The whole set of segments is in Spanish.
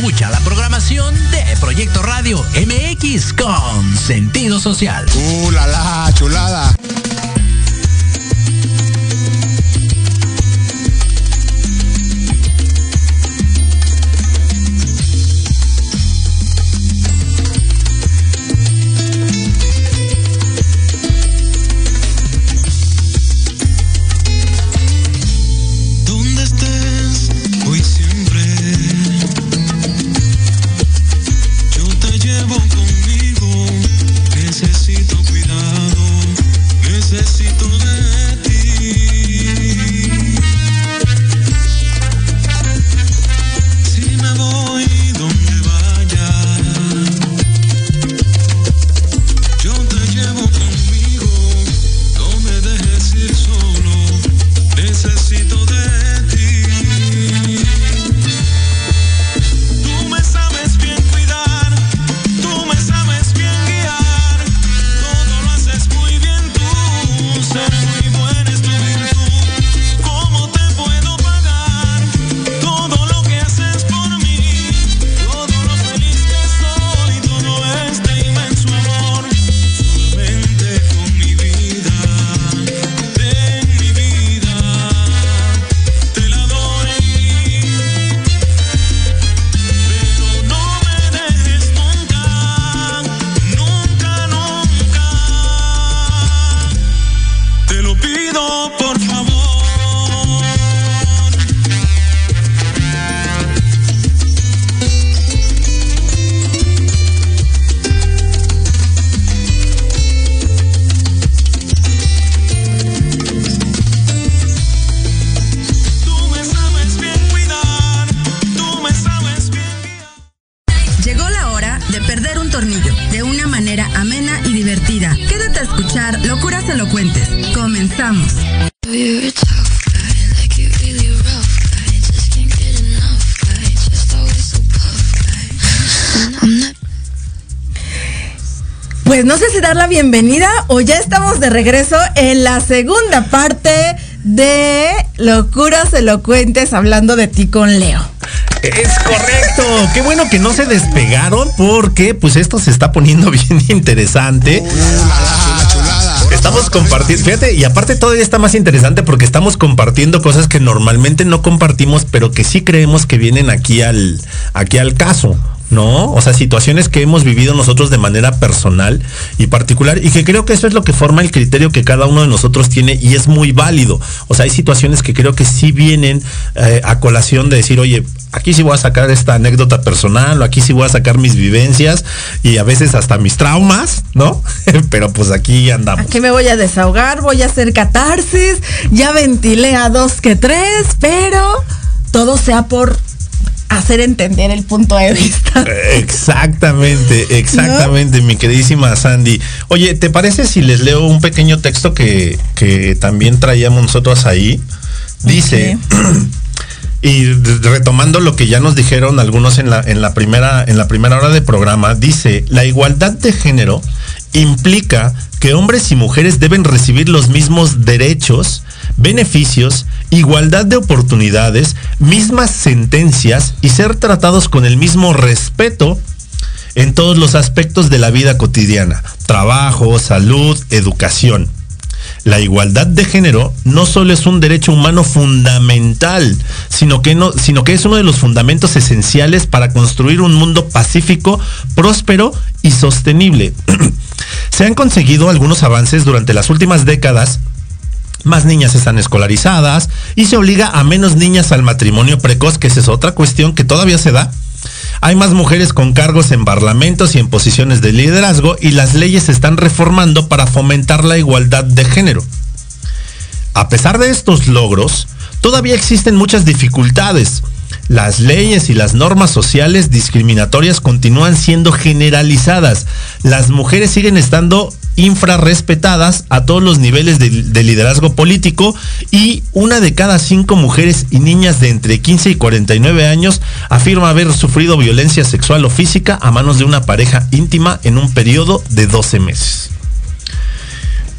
Escucha la programación de Proyecto Radio MX con sentido social. ¡Uh, la, la chulada! Bienvenida o ya estamos de regreso en la segunda parte de Locuras Elocuentes hablando de ti con Leo. Es correcto. Qué bueno que no se despegaron porque pues esto se está poniendo bien interesante. Estamos compartiendo, fíjate, y aparte todavía está más interesante porque estamos compartiendo cosas que normalmente no compartimos, pero que sí creemos que vienen aquí al, aquí al caso. ¿No? O sea, situaciones que hemos vivido nosotros de manera personal y particular y que creo que eso es lo que forma el criterio que cada uno de nosotros tiene y es muy válido. O sea, hay situaciones que creo que sí vienen eh, a colación de decir, oye, aquí sí voy a sacar esta anécdota personal o aquí sí voy a sacar mis vivencias y a veces hasta mis traumas, ¿no? Pero pues aquí andamos. Aquí me voy a desahogar, voy a hacer catarsis, ya ventilé a dos que tres, pero todo sea por hacer entender el punto de vista. Exactamente, exactamente, mi queridísima Sandy. Oye, ¿te parece si les leo un pequeño texto que, también traíamos nosotros ahí? Dice, y retomando lo que ya nos dijeron algunos en la, en la, primera, en la primera hora de programa, dice, la igualdad de género implica que hombres y mujeres deben recibir los mismos derechos, beneficios, igualdad de oportunidades, mismas sentencias y ser tratados con el mismo respeto en todos los aspectos de la vida cotidiana, trabajo, salud, educación. La igualdad de género no solo es un derecho humano fundamental, sino que, no, sino que es uno de los fundamentos esenciales para construir un mundo pacífico, próspero y sostenible. Se han conseguido algunos avances durante las últimas décadas más niñas están escolarizadas y se obliga a menos niñas al matrimonio precoz, que esa es otra cuestión que todavía se da. Hay más mujeres con cargos en parlamentos y en posiciones de liderazgo y las leyes se están reformando para fomentar la igualdad de género. A pesar de estos logros, todavía existen muchas dificultades. Las leyes y las normas sociales discriminatorias continúan siendo generalizadas. Las mujeres siguen estando infrarrespetadas a todos los niveles de, liderazgo político y una de cada cinco mujeres y niñas de entre 15 y 49 años afirma haber sufrido violencia sexual o física a manos de una pareja íntima en un periodo de 12 meses.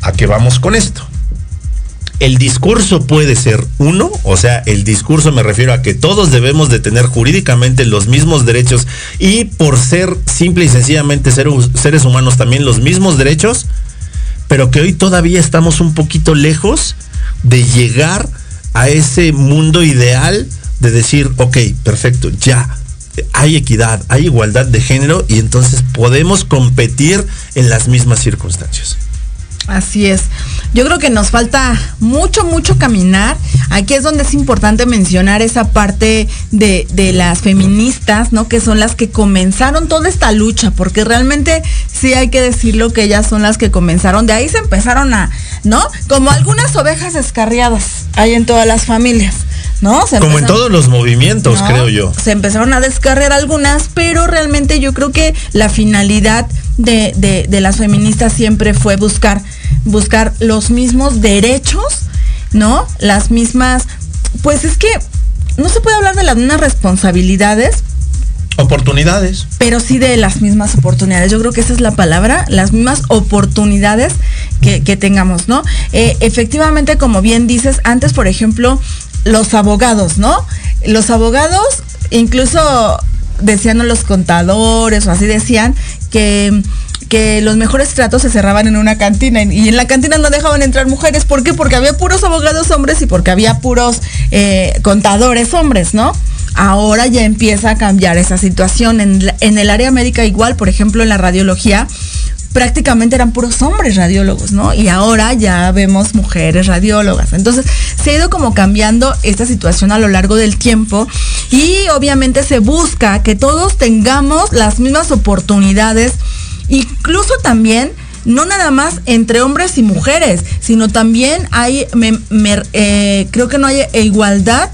¿A qué vamos con esto? El discurso puede ser uno, o sea, el discurso me refiero a que todos debemos de tener jurídicamente los mismos derechos y por ser simple y sencillamente seres humanos también los mismos derechos, pero que hoy todavía estamos un poquito lejos de llegar a ese mundo ideal de decir, ok, perfecto, ya, hay equidad, hay igualdad de género y entonces podemos competir en las mismas circunstancias. Así es. Yo creo que nos falta mucho, mucho caminar. Aquí es donde es importante mencionar esa parte de, de, las feministas, ¿no? Que son las que comenzaron toda esta lucha, porque realmente sí hay que decirlo que ellas son las que comenzaron. De ahí se empezaron a, ¿no? Como algunas ovejas descarriadas hay en todas las familias. ¿no? Como en todos los movimientos, creo yo. Se empezaron a descargar algunas, pero realmente yo creo que la finalidad de, las feministas siempre fue buscar, buscar los mismos derechos, ¿no? Las mismas, pues es que no se puede hablar de las mismas responsabilidades, Oportunidades. Pero sí de las mismas oportunidades. Yo creo que esa es la palabra, las mismas oportunidades que, tengamos, ¿no? Eh, efectivamente, como bien dices, antes, por ejemplo, los abogados, ¿no? Los abogados, incluso decían los contadores o así decían que que los mejores tratos se cerraban en una cantina y en la cantina no dejaban entrar mujeres. ¿Por qué? Porque había puros abogados hombres y porque había puros eh, contadores hombres, ¿no? Ahora ya empieza a cambiar esa situación. En, en el área médica igual, por ejemplo, en la radiología, prácticamente eran puros hombres radiólogos, ¿no? Y ahora ya vemos mujeres radiólogas. Entonces, se ha ido como cambiando esta situación a lo largo del tiempo y obviamente se busca que todos tengamos las mismas oportunidades, incluso también no nada más entre hombres y mujeres, sino también hay, eh, creo que no hay igualdad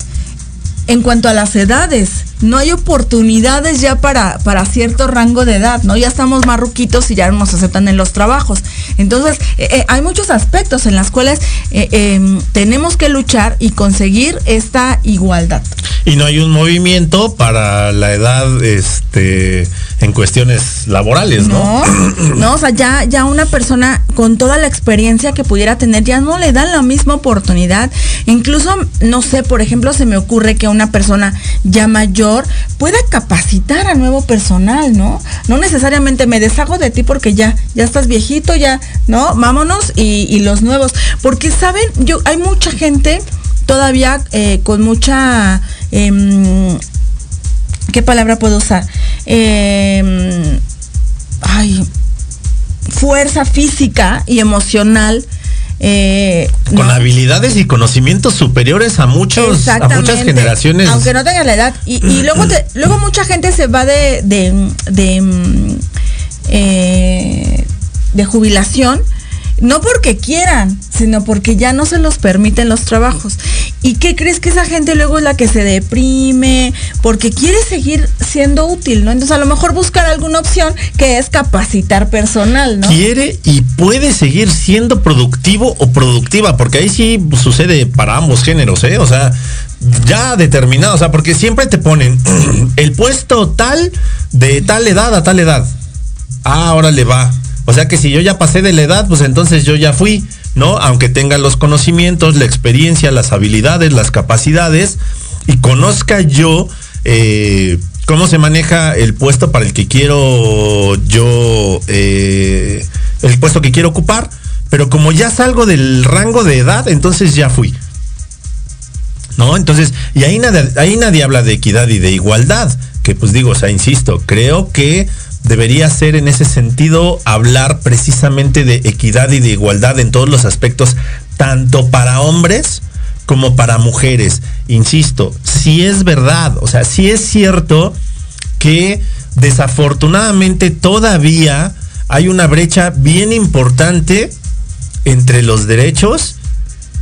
en cuanto a las edades no hay oportunidades ya para, para cierto rango de edad, ¿no? Ya estamos marruquitos y ya nos aceptan en los trabajos. Entonces, eh, eh, hay muchos aspectos en los cuales eh, em, tenemos que luchar y conseguir esta igualdad. Y no hay un movimiento para la edad este, en cuestiones laborales, ¿no? No, no o sea, ya, ya una persona con toda la experiencia que pudiera tener ya no le dan la misma oportunidad. Incluso, no sé, por ejemplo, se me ocurre que una persona ya mayor pueda capacitar a nuevo personal, ¿no? No necesariamente me deshago de ti porque ya, ya estás viejito, ya, ¿no? Vámonos y, los nuevos. Porque, ¿saben? Yo, hay mucha gente todavía eh, con mucha... Em, ¿Qué palabra puedo usar? Em, ay, fuerza física y emocional eh, con habilidades y conocimientos superiores a muchos a muchas generaciones. Aunque no tenga la edad. Y, luego luego mucha gente se va de de, de, eh, de jubilación no porque quieran, sino porque ya no se los permiten los trabajos. ¿Y qué crees que esa gente luego es la que se deprime? Porque quiere seguir siendo útil, ¿no? Entonces a lo mejor buscar alguna opción que es capacitar personal, ¿no? Quiere y puede seguir siendo productivo o productiva, porque ahí sí sucede para ambos géneros, ¿eh? O sea, ya determinado, o sea, porque siempre te ponen el puesto tal de tal edad a tal edad. Ah, ahora le va o sea que si yo ya pasé de la edad, pues entonces yo ya fui, ¿no? Aunque tenga los conocimientos, la experiencia, las habilidades, las capacidades y conozca yo eh, cómo se maneja el puesto para el que quiero yo, eh, el puesto que quiero ocupar, pero como ya salgo del rango de edad, entonces ya fui. ¿No? Entonces, y ahí nadie, ahí nadie habla de equidad y de igualdad, que pues digo, o sea, insisto, creo que debería ser en ese sentido hablar precisamente de equidad y de igualdad en todos los aspectos, tanto para hombres como para mujeres. Insisto, si es verdad, o sea, si es cierto que desafortunadamente todavía hay una brecha bien importante entre los derechos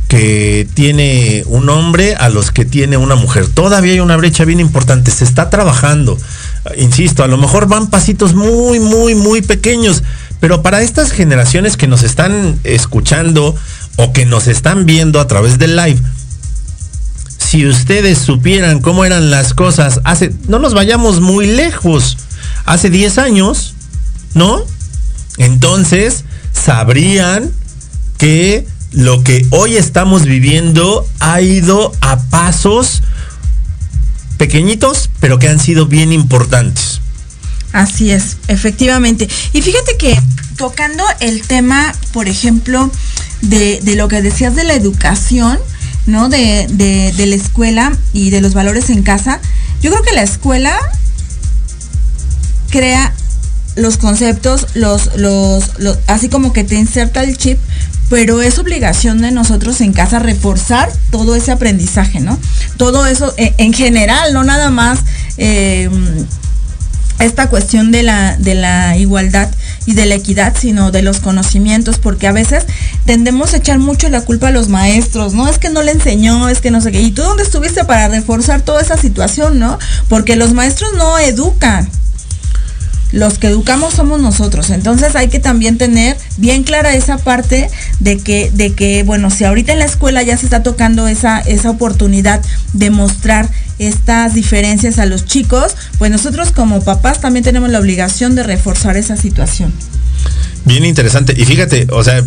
que tiene un hombre a los que tiene una mujer. Todavía hay una brecha bien importante, se está trabajando insisto, a lo mejor van pasitos muy, muy, muy pequeños, pero para estas generaciones que nos están escuchando o que nos están viendo a través del live, si ustedes supieran cómo eran las cosas hace, no nos vayamos muy lejos, hace 10 años, ¿no? Entonces sabrían que lo que hoy estamos viviendo ha ido a pasos pequeñitos, pero que han sido bien importantes. Así es, efectivamente. Y fíjate que tocando el tema, por ejemplo, de, lo que decías de la educación, ¿no? De, de, la escuela y de los valores en casa, yo creo que la escuela crea los conceptos, los, los, así como que te inserta el chip, pero es obligación de nosotros en casa reforzar todo ese aprendizaje, ¿no? Todo eso eh, en, general, no nada más eh, esta cuestión de la, de la igualdad y de la equidad, sino de los conocimientos, porque a veces tendemos a echar mucho la culpa a los maestros, ¿no? Es que no le enseñó, es que no sé qué. ¿Y tú dónde estuviste para reforzar toda esa situación, no? Porque los maestros no educan, los que educamos somos nosotros. Entonces hay que también tener bien clara esa parte de que, de que, bueno, si ahorita en la escuela ya se está tocando esa, esa oportunidad de mostrar estas diferencias a los chicos, pues nosotros como papás también tenemos la obligación de reforzar esa situación. Bien interesante. Y fíjate, o sea,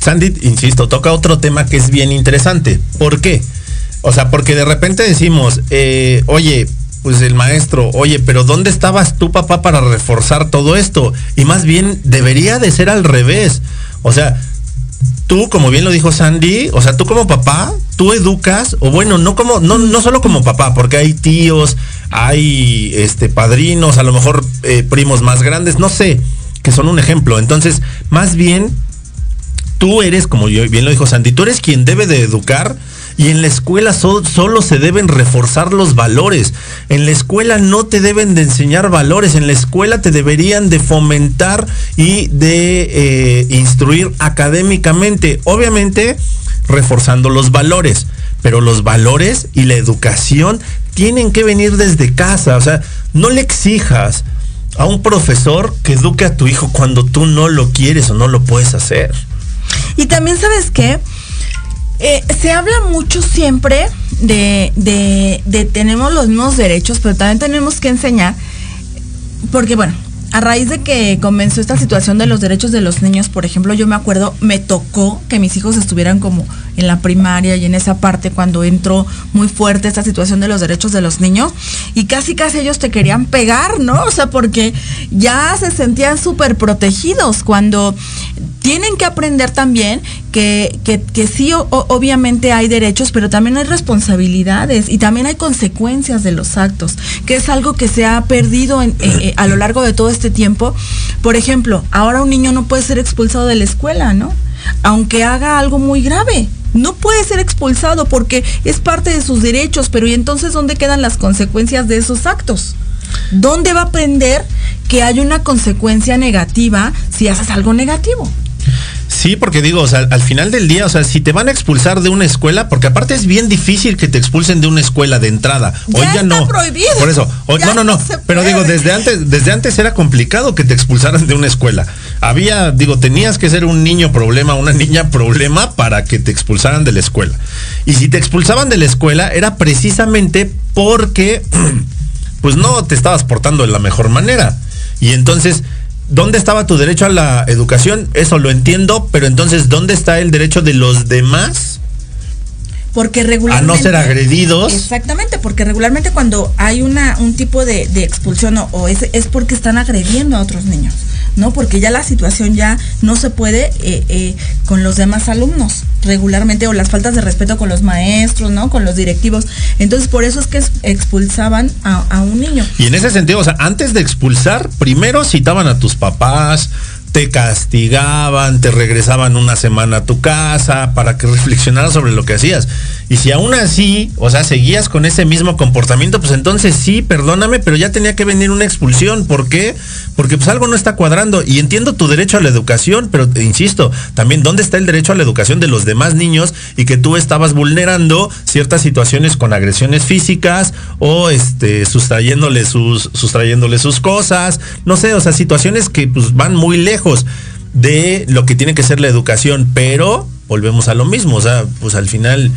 Sandy, insisto, toca otro tema que es bien interesante. ¿Por qué? O sea, porque de repente decimos, eh, oye, pues el maestro, oye, pero ¿dónde estabas tú, papá, para reforzar todo esto? Y más bien debería de ser al revés. O sea, tú, como bien lo dijo Sandy, o sea, tú como papá, tú educas, o bueno, no como, no, no solo como papá, porque hay tíos, hay este padrinos, a lo mejor eh, primos más grandes, no sé, que son un ejemplo. Entonces, más bien, tú eres, como bien lo dijo Sandy, tú eres quien debe de educar y en la escuela solo se deben reforzar los valores. En la escuela no te deben de enseñar valores. En la escuela te deberían de fomentar y de eh, instruir académicamente. Obviamente reforzando los valores. Pero los valores y la educación tienen que venir desde casa. O sea, no le exijas a un profesor que eduque a tu hijo cuando tú no lo quieres o no lo puedes hacer. Y también sabes qué, eh, se habla mucho siempre de, de, de tenemos los mismos derechos, pero también tenemos que enseñar, porque bueno, a raíz de que comenzó esta situación de los derechos de los niños, por ejemplo, yo me acuerdo, me tocó que mis hijos estuvieran como en la primaria y en esa parte cuando entró muy fuerte esta situación de los derechos de los niños y casi casi ellos te querían pegar, ¿no? O sea, porque ya se sentían súper protegidos cuando tienen que aprender también que, que, sí, obviamente hay derechos, pero también hay responsabilidades y también hay consecuencias de los actos, que es algo que se ha perdido eh, eh, a lo largo de todo este tiempo. Por ejemplo, ahora un niño no puede ser expulsado de la escuela, ¿no? Aunque haga algo muy grave. No puede ser expulsado porque es parte de sus derechos, pero ¿y entonces dónde quedan las consecuencias de esos actos? ¿Dónde va a aprender que hay una consecuencia negativa si haces algo negativo? Sí, porque digo, o sea, al final del día, o sea, si te van a expulsar de una escuela, porque aparte es bien difícil que te expulsen de una escuela de entrada. Hoy ya, no. Prohibido. Por eso, no, no, no. pero digo, desde antes, desde antes era complicado que te expulsaran de una escuela. Había, digo, tenías que ser un niño problema, una niña problema para que te expulsaran de la escuela. Y si te expulsaban de la escuela era precisamente porque, pues no te estabas portando de la mejor manera. Y entonces ¿dónde estaba tu derecho a la educación? Eso lo entiendo, pero entonces, ¿dónde está el derecho de los demás? Porque regularmente... A no ser agredidos. Exactamente, porque regularmente cuando hay una, un tipo de, expulsión o, es, es porque están agrediendo a otros niños. ¿no? Porque ya la situación ya no se puede eh, eh, con los demás alumnos regularmente o las faltas de respeto con los maestros, ¿no? Con los directivos. Entonces, por eso es que expulsaban a, a un niño. Y en ese sentido, o sea, antes de expulsar, primero citaban a tus papás, te castigaban, te regresaban una semana a tu casa para que reflexionaras sobre lo que hacías. Y si aún así, o sea, seguías con ese mismo comportamiento, pues entonces sí, perdóname, pero ya tenía que venir una expulsión. ¿Por qué? Porque pues algo no está cuadrando. Y entiendo tu derecho a la educación, pero insisto, también dónde está el derecho a la educación de los demás niños y que tú estabas vulnerando ciertas situaciones con agresiones físicas o este sustrayéndole sus, sustrayéndole sus cosas. No sé, o sea, situaciones que pues van muy lejos de lo que tiene que ser la educación, pero volvemos a lo mismo, o sea, pues al final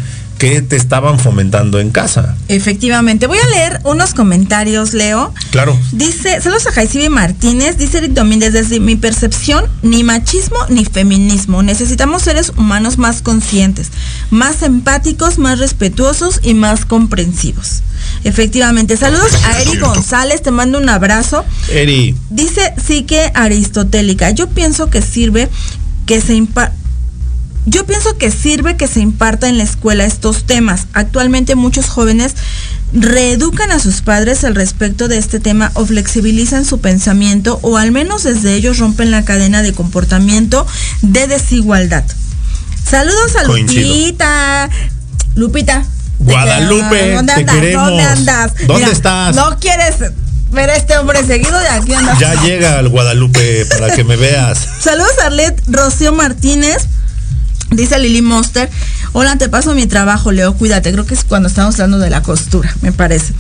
qué te estaban fomentando en casa. Efectivamente. Voy a leer unos comentarios, Leo. Claro. Dice, saludos a Jaicibe Martínez, dice Eric Domínguez, desde mi percepción, ni machismo ni feminismo. Necesitamos seres humanos más conscientes, más empáticos, más respetuosos y más comprensivos. Efectivamente. Saludos a Eri González, te mando un abrazo. Eri. Dice psique aristotélica. Yo pienso que sirve que se impa yo pienso que sirve que se imparta en la escuela estos temas. Actualmente muchos jóvenes reeducan a sus padres al respecto de este tema o flexibilizan su pensamiento o al menos desde ellos rompen la cadena de comportamiento de desigualdad. Saludos a Lupita. Lupita. Guadalupe, ¿dónde andas? ¿Dónde andas? ¿Dónde estás? No quieres ver a este hombre seguido de aquí andas. Ya llega al Guadalupe para que me veas. Saludos a Arlet Rocío Martínez. Dice Lili Monster, hola, te paso mi trabajo, Leo, cuídate. Creo que es cuando estamos hablando de la costura, me parece.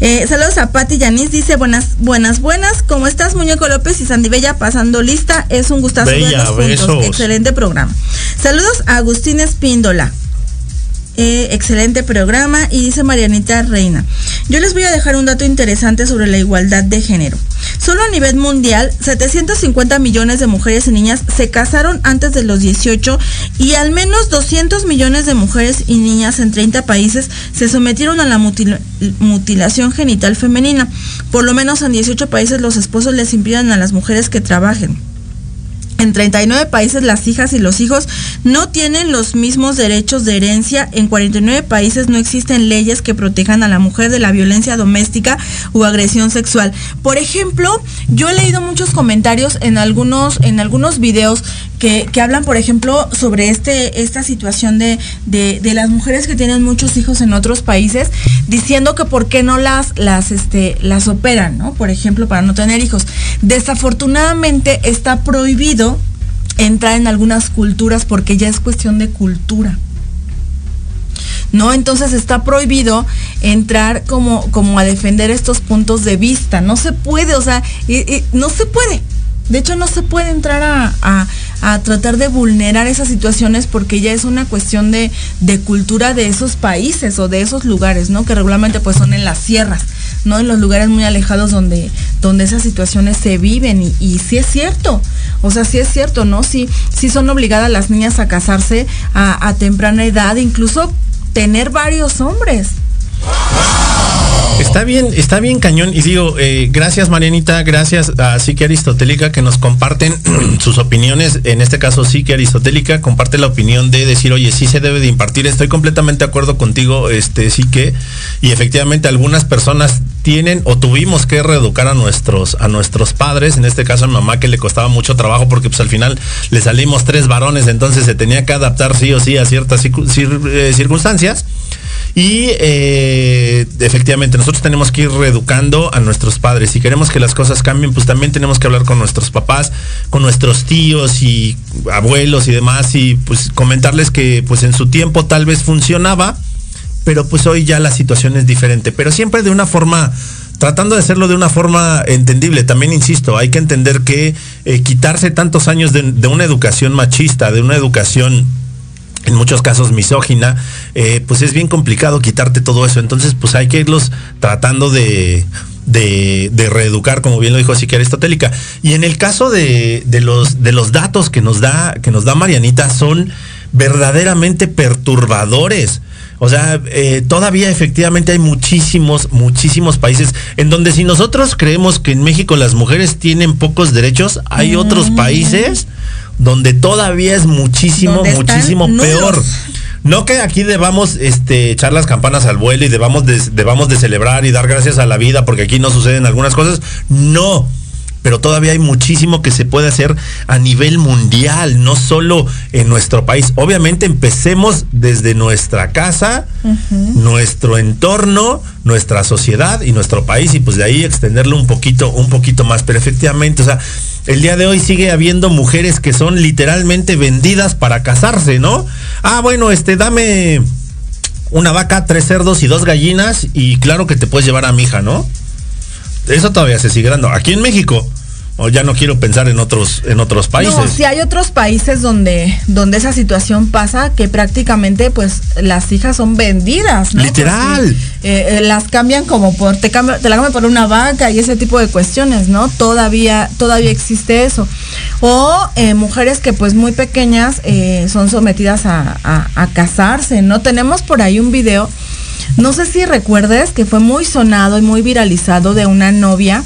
Eh, saludos a Patti Yanis, dice buenas, buenas, buenas. ¿Cómo estás, Muñeco López y Sandy Bella? Pasando lista. Es un gustazo Bella, verlos juntos. Excelente programa. Saludos a Agustín Espíndola. Eh, excelente programa. Y dice Marianita Reina, yo les voy a dejar un dato interesante sobre la igualdad de género. Solo a nivel mundial, 750 millones de mujeres y niñas se casaron antes de los 18 y al menos 200 millones de mujeres y niñas en 30 países se sometieron a la mutil mutilación genital femenina. Por lo menos en 18 países los esposos les impiden a las mujeres que trabajen. En 39 países las hijas y los hijos no tienen los mismos derechos de herencia. En 49 países no existen leyes que protejan a la mujer de la violencia doméstica o agresión sexual. Por ejemplo, yo he leído muchos comentarios en algunos, en algunos videos que, que hablan, por ejemplo, sobre este, esta situación de, de, de, las mujeres que tienen muchos hijos en otros países, diciendo que por qué no las, las, este, las operan, ¿no? Por ejemplo, para no tener hijos. Desafortunadamente está prohibido entrar en algunas culturas porque ya es cuestión de cultura. ¿no? Entonces está prohibido entrar como, como a defender estos puntos de vista. No se puede, o sea, no se puede. De hecho, no se puede entrar a, a, a, tratar de vulnerar esas situaciones porque ya es una cuestión de, de, cultura de esos países o de esos lugares, ¿no? Que regularmente pues son en las sierras, ¿no? En los lugares muy alejados donde, donde esas situaciones se viven. Y, sí es cierto, o sea, sí es cierto, ¿no? Sí, son obligadas las niñas a casarse a temprana edad, incluso tener varios hombres. Está bien, está bien cañón. Y digo, eh, gracias Marianita, gracias a Psique Aristotélica que nos comparten sus opiniones. En este caso, Psique Aristotélica comparte la opinión de decir, oye, sí se debe de impartir. Estoy completamente de acuerdo contigo, este, Psique. Y efectivamente algunas personas tienen o tuvimos que reeducar a nuestros, a nuestros padres. En este caso a mi mamá que le costaba mucho trabajo porque pues al final le salimos tres varones, entonces se tenía que adaptar sí o sí a ciertas eh, circunstancias. Y eh, efectivamente, nosotros tenemos que ir reeducando a nuestros padres. Si queremos que las cosas cambien, pues también tenemos que hablar con nuestros papás, con nuestros tíos y abuelos y demás, y pues comentarles que pues en su tiempo tal vez funcionaba, pero pues hoy ya la situación es diferente. Pero siempre de una forma tratando de hacerlo de una forma entendible. También insisto, hay que entender que eh, quitarse tantos años de, una educación machista, de una educación en muchos casos misógina, eh, pues es bien complicado quitarte todo eso. Entonces, pues hay que irlos tratando de, de, reeducar, como bien lo dijo Psique Aristotélica. Y en el caso de, de, los, de los datos que nos da, que nos da Marianita, son verdaderamente perturbadores. O sea, eh, todavía efectivamente hay muchísimos, muchísimos países en donde si nosotros creemos que en México las mujeres tienen pocos derechos, hay mm. otros países donde todavía es muchísimo, muchísimo peor. No que aquí debamos este, echar las campanas al vuelo y debamos de, debamos de celebrar y dar gracias a la vida porque aquí no suceden algunas cosas. No pero todavía hay muchísimo que se puede hacer a nivel mundial, no solo en nuestro país. Obviamente empecemos desde nuestra casa, uh -huh. nuestro entorno, nuestra sociedad y nuestro país y pues de ahí extenderlo un poquito, un poquito más. Pero efectivamente, o sea, el día de hoy sigue habiendo mujeres que son literalmente vendidas para casarse, ¿no? Ah, bueno, este, dame una vaca, tres cerdos y dos gallinas y claro que te puedes llevar a mi hija, ¿no? Eso todavía se sigue dando. Aquí en México, o ya no quiero pensar en otros en otros países. No, sí hay otros países donde donde esa situación pasa que prácticamente pues las hijas son vendidas, ¿no? Literal. Pues, eh, las cambian como por te, te la cambian por una vaca y ese tipo de cuestiones, ¿no? Todavía todavía existe eso. O eh, mujeres que pues muy pequeñas eh, son sometidas a, a casarse, ¿no? Tenemos por ahí un video no sé si recuerdes que fue muy sonado y muy viralizado de una novia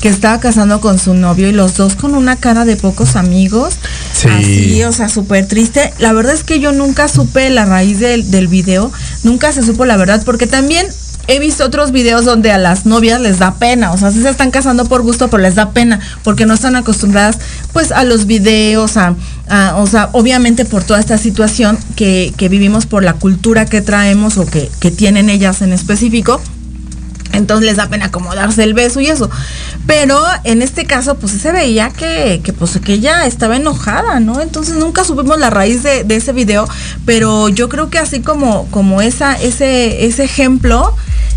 que estaba casando con su novio y los dos con una cara de pocos amigos. Sí. Así, o sea, súper triste. La verdad es que yo nunca supe la raíz del, del video, nunca se supo la verdad, porque también he visto otros videos donde a las novias les da pena, o sea, sí se están casando por gusto, pero les da pena, porque no están acostumbradas pues a los videos, a, o sea, obviamente por toda esta situación que, que, vivimos, por la cultura que traemos o que, que tienen ellas en específico. Entonces les da pena como darse el beso y eso. Pero en este caso, pues se veía que, que, pues, que ella estaba enojada, ¿no? Entonces nunca supimos la raíz de, de, ese video, pero yo creo que así como, como esa, ese, ese ejemplo,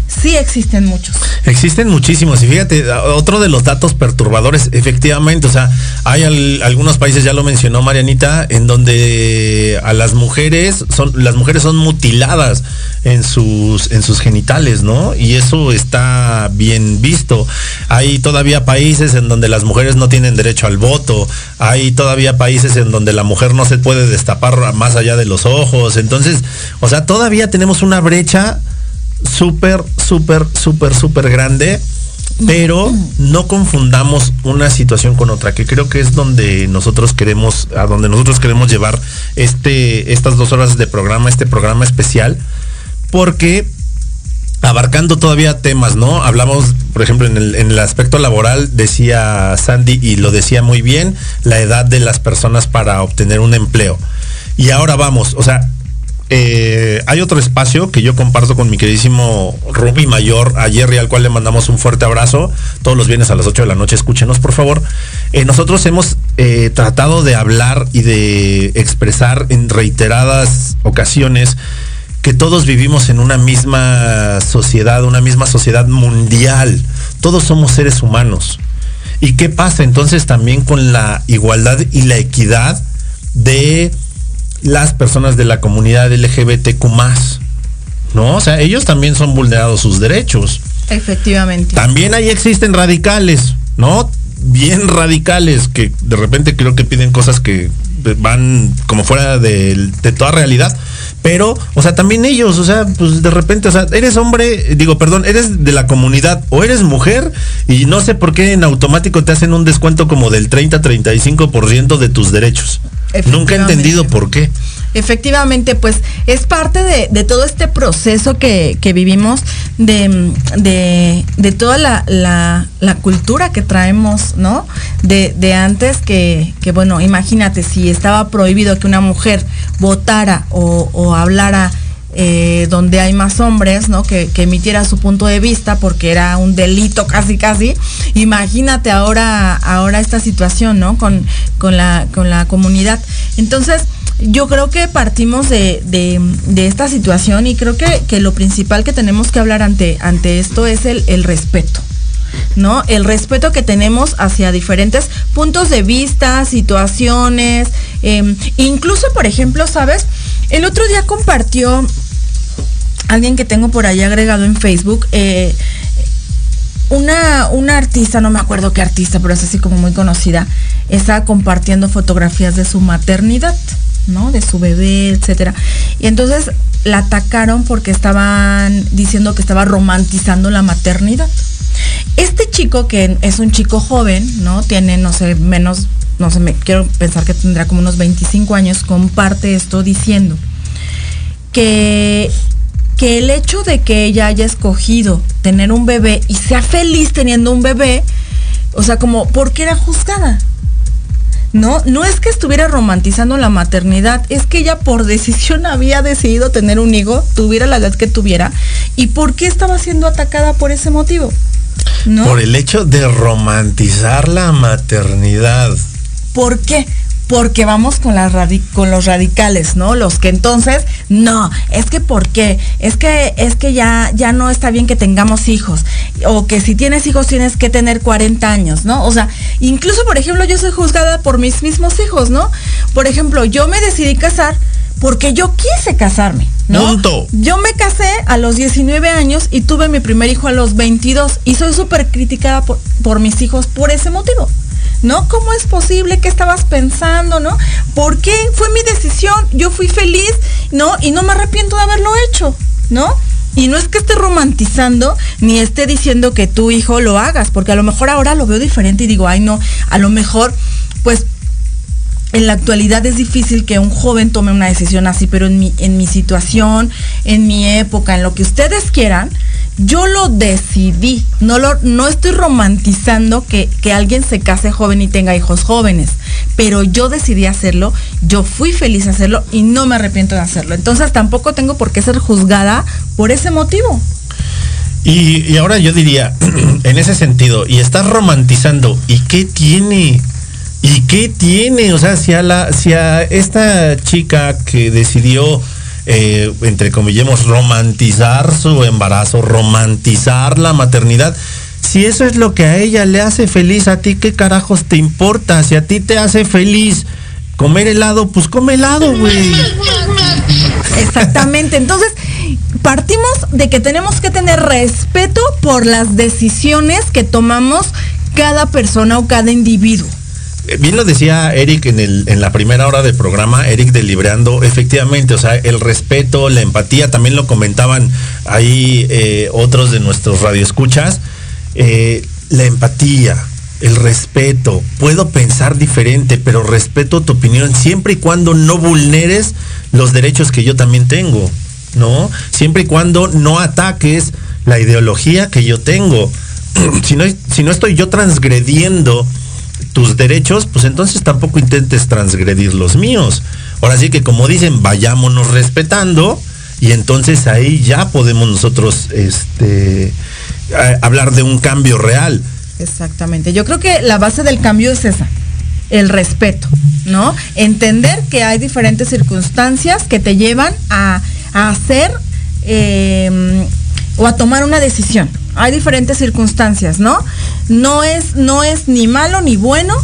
Sí existen muchos. Existen muchísimos. Y fíjate, otro de los datos perturbadores, efectivamente, o sea, hay algunos países, ya lo mencionó Marianita, en donde a las mujeres son, las mujeres son mutiladas en sus, en sus genitales, ¿no? Y eso está bien visto. Hay todavía países en donde las mujeres no tienen derecho al voto. Hay todavía países en donde la mujer no se puede destapar más allá de los ojos. Entonces, o sea, todavía tenemos una brecha súper, súper, súper, súper grande. Pero no confundamos una situación con otra, que creo que es donde nosotros queremos, a donde nosotros queremos llevar este, estas dos horas de programa, este programa especial, porque abarcando todavía temas, ¿no? Hablamos, por ejemplo, en el, en el, aspecto laboral, decía Sandy, y lo decía muy bien, la edad de las personas para obtener un empleo. Y ahora vamos, o sea, eh, hay otro espacio que yo comparto con mi queridísimo Ruby Mayor, a Jerry, al cual le mandamos un fuerte abrazo. Todos los viernes a las 8 de la noche, escúchenos por favor. Eh, nosotros hemos eh, tratado de hablar y de expresar en reiteradas ocasiones que todos vivimos en una misma sociedad, una misma sociedad mundial. Todos somos seres humanos. ¿Y qué pasa entonces también con la igualdad y la equidad de las personas de la comunidad LGBTQ ¿no? O sea, ellos también son vulnerados sus derechos. Efectivamente. También ahí existen radicales, ¿no? Bien radicales, que de repente creo que piden cosas que van como fuera de, de, toda realidad. Pero, o sea, también ellos, o sea, pues de repente, o sea, eres hombre, digo, perdón, eres de la comunidad o eres mujer y no sé por qué en automático te hacen un descuento como del 30-35% de tus derechos. Nunca he entendido por qué. Efectivamente, pues es parte de, todo este proceso que, vivimos, de, de, toda la, la, cultura que traemos, ¿no? De, antes que, que, bueno, imagínate, si estaba prohibido que una mujer votara o, o hablara eh, donde hay más hombres, ¿no? Que, que, emitiera su punto de vista porque era un delito casi casi. Imagínate ahora, ahora esta situación, ¿no? Con, con, la, con la comunidad. Entonces, yo creo que partimos de, de, esta situación y creo que, que, lo principal que tenemos que hablar ante, ante esto es el, el respeto. ¿no? El respeto que tenemos hacia diferentes puntos de vista, situaciones, eh, incluso, por ejemplo, ¿sabes? El otro día compartió alguien que tengo por ahí agregado en Facebook, eh, una, una artista, no me acuerdo qué artista, pero es así como muy conocida, está compartiendo fotografías de su maternidad, ¿no? De su bebé, etcétera. Y entonces la atacaron porque estaban diciendo que estaba romantizando la maternidad. Este chico, que es un chico joven, ¿no? Tiene, no sé, menos, no sé, me quiero pensar que tendrá como unos 25 años, comparte esto diciendo que que el hecho de que ella haya escogido tener un bebé y sea feliz teniendo un bebé, o sea, como, ¿por qué era juzgada? No, no es que estuviera romantizando la maternidad, es que ella por decisión había decidido tener un hijo, tuviera la edad que tuviera, y por qué estaba siendo atacada por ese motivo. ¿No? Por el hecho de romantizar la maternidad. ¿Por qué? Porque vamos con, los radicales, ¿no? Los que entonces, no, es que ¿por qué? Es que, es que ya, ya no está bien que tengamos hijos. O que si tienes hijos tienes que tener 40 años, ¿no? O sea, incluso, por ejemplo, yo soy juzgada por mis mismos hijos, ¿no? Por ejemplo, yo me decidí casar porque yo quise casarme, ¿no? Yo me casé a los 19 años y tuve mi primer hijo a los 22 y soy súper criticada por, por mis hijos por ese motivo. ¿no? ¿Cómo es posible? ¿Qué estabas pensando, no? ¿Por qué? Fue mi decisión, yo fui feliz, ¿no? Y no me arrepiento de haberlo hecho, ¿no? Y no es que esté romantizando ni esté diciendo que tu hijo lo hagas, porque a lo mejor ahora lo veo diferente y digo, ay no, a lo mejor, pues en la actualidad es difícil que un joven tome una decisión así, pero en mi, situación, en mi época, en lo que ustedes quieran, yo lo decidí. No, lo, no estoy romantizando que, que, alguien se case joven y tenga hijos jóvenes, pero yo decidí hacerlo, yo fui feliz a hacerlo y no me arrepiento de hacerlo. Entonces tampoco tengo por qué ser juzgada por ese motivo. Y, y ahora yo diría, en ese sentido, y estás romantizando, ¿y qué tiene? ¿Y qué tiene? O sea, si a, la, si a esta chica que decidió eh, entre comillas, romantizar su embarazo, romantizar la maternidad. Si eso es lo que a ella le hace feliz, a ti qué carajos te importa? Si a ti te hace feliz comer helado, pues come helado, güey. Exactamente. Entonces, partimos de que tenemos que tener respeto por las decisiones que tomamos cada persona o cada individuo bien lo decía Eric en, el, en la primera hora del programa, Eric delibreando, efectivamente, o sea, el respeto, la empatía, también lo comentaban ahí eh, otros de nuestros radioescuchas, eh, la empatía, el respeto, puedo pensar diferente, pero respeto tu opinión siempre y cuando no vulneres los derechos que yo también tengo, ¿no? Siempre y cuando no ataques la ideología que yo tengo. si, no, si no estoy yo transgrediendo tus derechos, pues entonces tampoco intentes transgredir los míos. Ahora sí que como dicen, vayámonos respetando y entonces ahí ya podemos nosotros este, hablar de un cambio real. Exactamente. Yo creo que la base del cambio es esa, el respeto, ¿no? Entender que hay diferentes circunstancias que te llevan a, hacer eh, o a tomar una decisión hay diferentes circunstancias, ¿no? No es, no es ni malo ni bueno.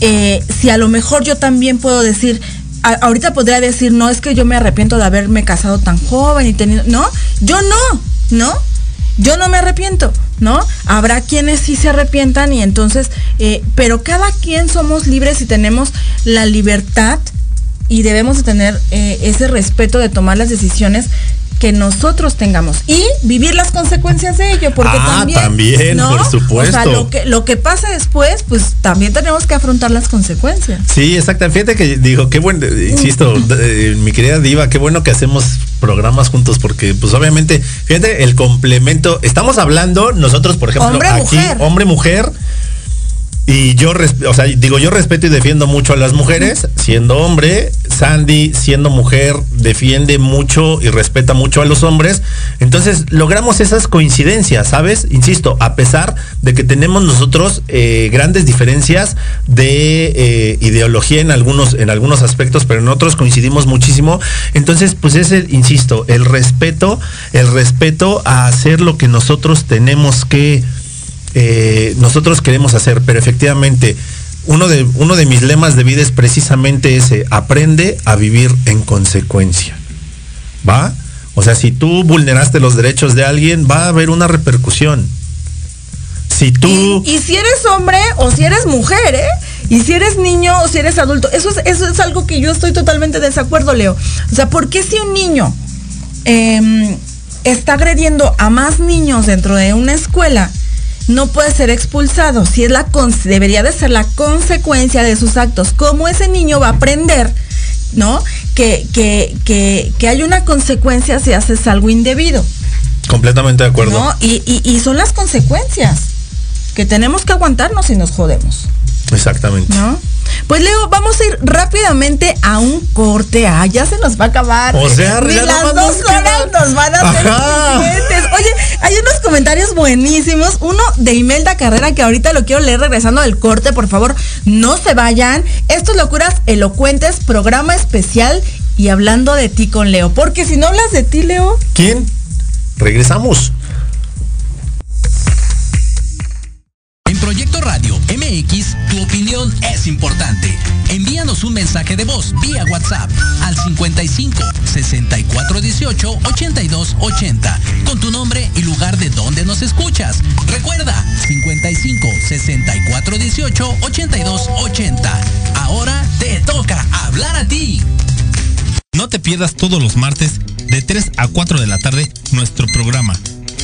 Eh, si a lo mejor yo también puedo decir, ahorita podría decir, no, es que yo me arrepiento de haberme casado tan joven y tenido, no, yo no, ¿no? Yo no me arrepiento, ¿no? Habrá quienes sí se arrepientan y entonces, eh, pero cada quien somos libres y tenemos la libertad y debemos de tener eh, ese respeto de tomar las decisiones que nosotros tengamos y vivir las consecuencias de ello, porque ah, también, por supuesto. O sea, lo que, lo que pasa después, pues también tenemos que afrontar las consecuencias. Sí, exacto. Fíjate que digo, qué bueno, insisto, eh, mi querida Diva, qué bueno que hacemos programas juntos, porque pues obviamente, fíjate, el complemento, estamos hablando nosotros, por ejemplo, hombre, aquí, mujer. hombre, mujer y yo, o sea, digo, yo respeto y defiendo mucho a las mujeres, siendo hombre. Sandy, siendo mujer, defiende mucho y respeta mucho a los hombres. Entonces, logramos esas coincidencias, ¿sabes? Insisto, a pesar de que tenemos nosotros eh, grandes diferencias de eh, ideología en algunos, en algunos aspectos, pero en otros coincidimos muchísimo. Entonces, pues es el, insisto, el respeto, el respeto a hacer lo que nosotros tenemos que eh, nosotros queremos hacer, pero efectivamente uno de, uno de mis lemas de vida es precisamente ese, aprende a vivir en consecuencia. ¿Va? O sea, si tú vulneraste los derechos de alguien, va a haber una repercusión. Si tú... Y, si eres hombre o si eres mujer, ¿eh? Y si eres niño o si eres adulto, eso es, eso es algo que yo estoy totalmente de desacuerdo, Leo. O sea, ¿por qué si un niño em, está agrediendo a más niños dentro de una escuela, no puede ser expulsado. Si es la debería de ser la consecuencia de sus actos. ¿Cómo ese niño va a aprender, no? Que, que, hay una consecuencia si haces algo indebido. Completamente de acuerdo. Y, son las consecuencias que tenemos que aguantarnos si nos jodemos. Exactamente. ¿No? Pues Leo, vamos a ir rápidamente a un corte. Ah, ya se nos va a acabar. O sea, Ni las dos horas nos van a hacer suficientes. Oye, hay unos comentarios buenísimos. Uno de Imelda Carrera que ahorita lo quiero leer regresando del corte. Por favor, no se vayan. Estos locuras elocuentes, programa especial y hablando de ti con Leo. Porque si no hablas de ti, Leo, ¿Quién? Regresamos. Proyecto Radio MX, tu opinión es importante. Envíanos un mensaje de voz vía WhatsApp al 55 64 18 82 80 con tu nombre y lugar de donde nos escuchas. Recuerda 55 64 18 82 80. Ahora te toca hablar a ti. No te pierdas todos los martes de 3 a 4 de la tarde nuestro programa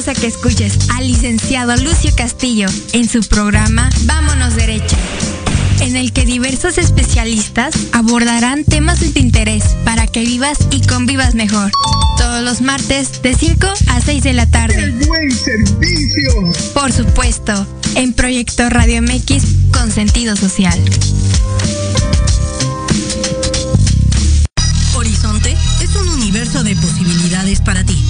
Invitamos a que escuches al licenciado Lucio Castillo en su programa Vámonos Derecho, en el que diversos especialistas abordarán temas de tu interés para que vivas y convivas mejor. Todos los martes de 5 a 6 de la tarde. ¡Buen servicio! Por supuesto, en Proyecto Radio MX con sentido social. Horizonte es un universo de posibilidades para ti.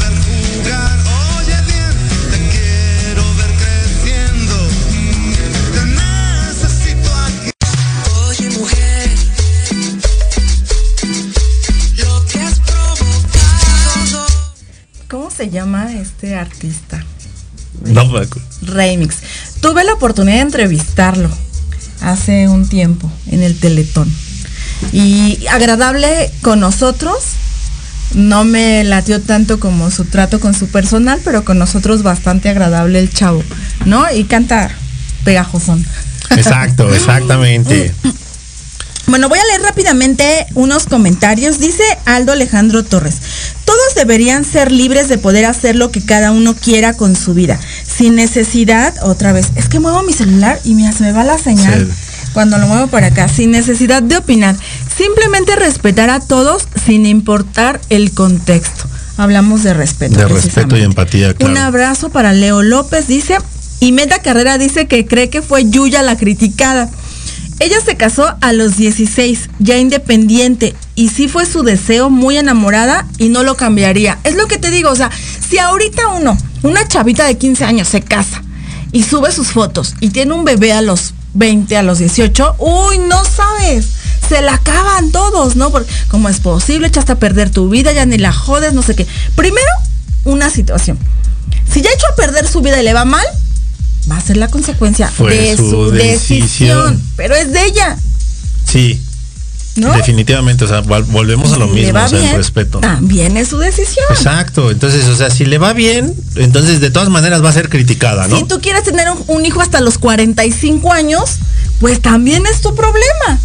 Se llama este artista? No me acuerdo. Remix. Tuve la oportunidad de entrevistarlo hace un tiempo en el Teletón. Y agradable con nosotros. No me latió tanto como su trato con su personal, pero con nosotros bastante agradable el chavo, ¿no? Y canta pegajosón. Exacto, exactamente. Bueno, voy a leer rápidamente unos comentarios. Dice Aldo Alejandro Torres. Todos deberían ser libres de poder hacer lo que cada uno quiera con su vida. Sin necesidad, otra vez, es que muevo mi celular y mira, se me va la señal Sí. cuando lo muevo para acá. Sin necesidad de opinar. Simplemente respetar a todos sin importar el contexto. Hablamos de respeto. De respeto y empatía, claro. Un abrazo para Leo López, dice. Y Meta Carrera dice que cree que fue Yuya la criticada. Ella se casó a los 16, ya independiente, y sí fue su deseo, muy enamorada, y no lo cambiaría. Es lo que te digo, o sea, si ahorita uno, una chavita de 15 años, se casa y sube sus fotos y tiene un bebé a los 20, a los 18, uy, no sabes, se la acaban todos, ¿no? Porque, ¿cómo es posible? Echaste a perder tu vida, ya ni la jodes, no sé qué. Primero, una situación. Si ya echó a perder su vida y le va mal, va a ser la consecuencia Fue de su su, decisión. decisión. Pero es de ella, Sí, ¿no? definitivamente. O sea, vol- volvemos a lo mismo, o sea, el bien, respeto. También es su decisión. Exacto. Entonces, o sea, si le va bien, entonces de todas maneras va a ser criticada, ¿no? Si tú quieres tener un, un hijo hasta los 45 años, pues también es tu problema,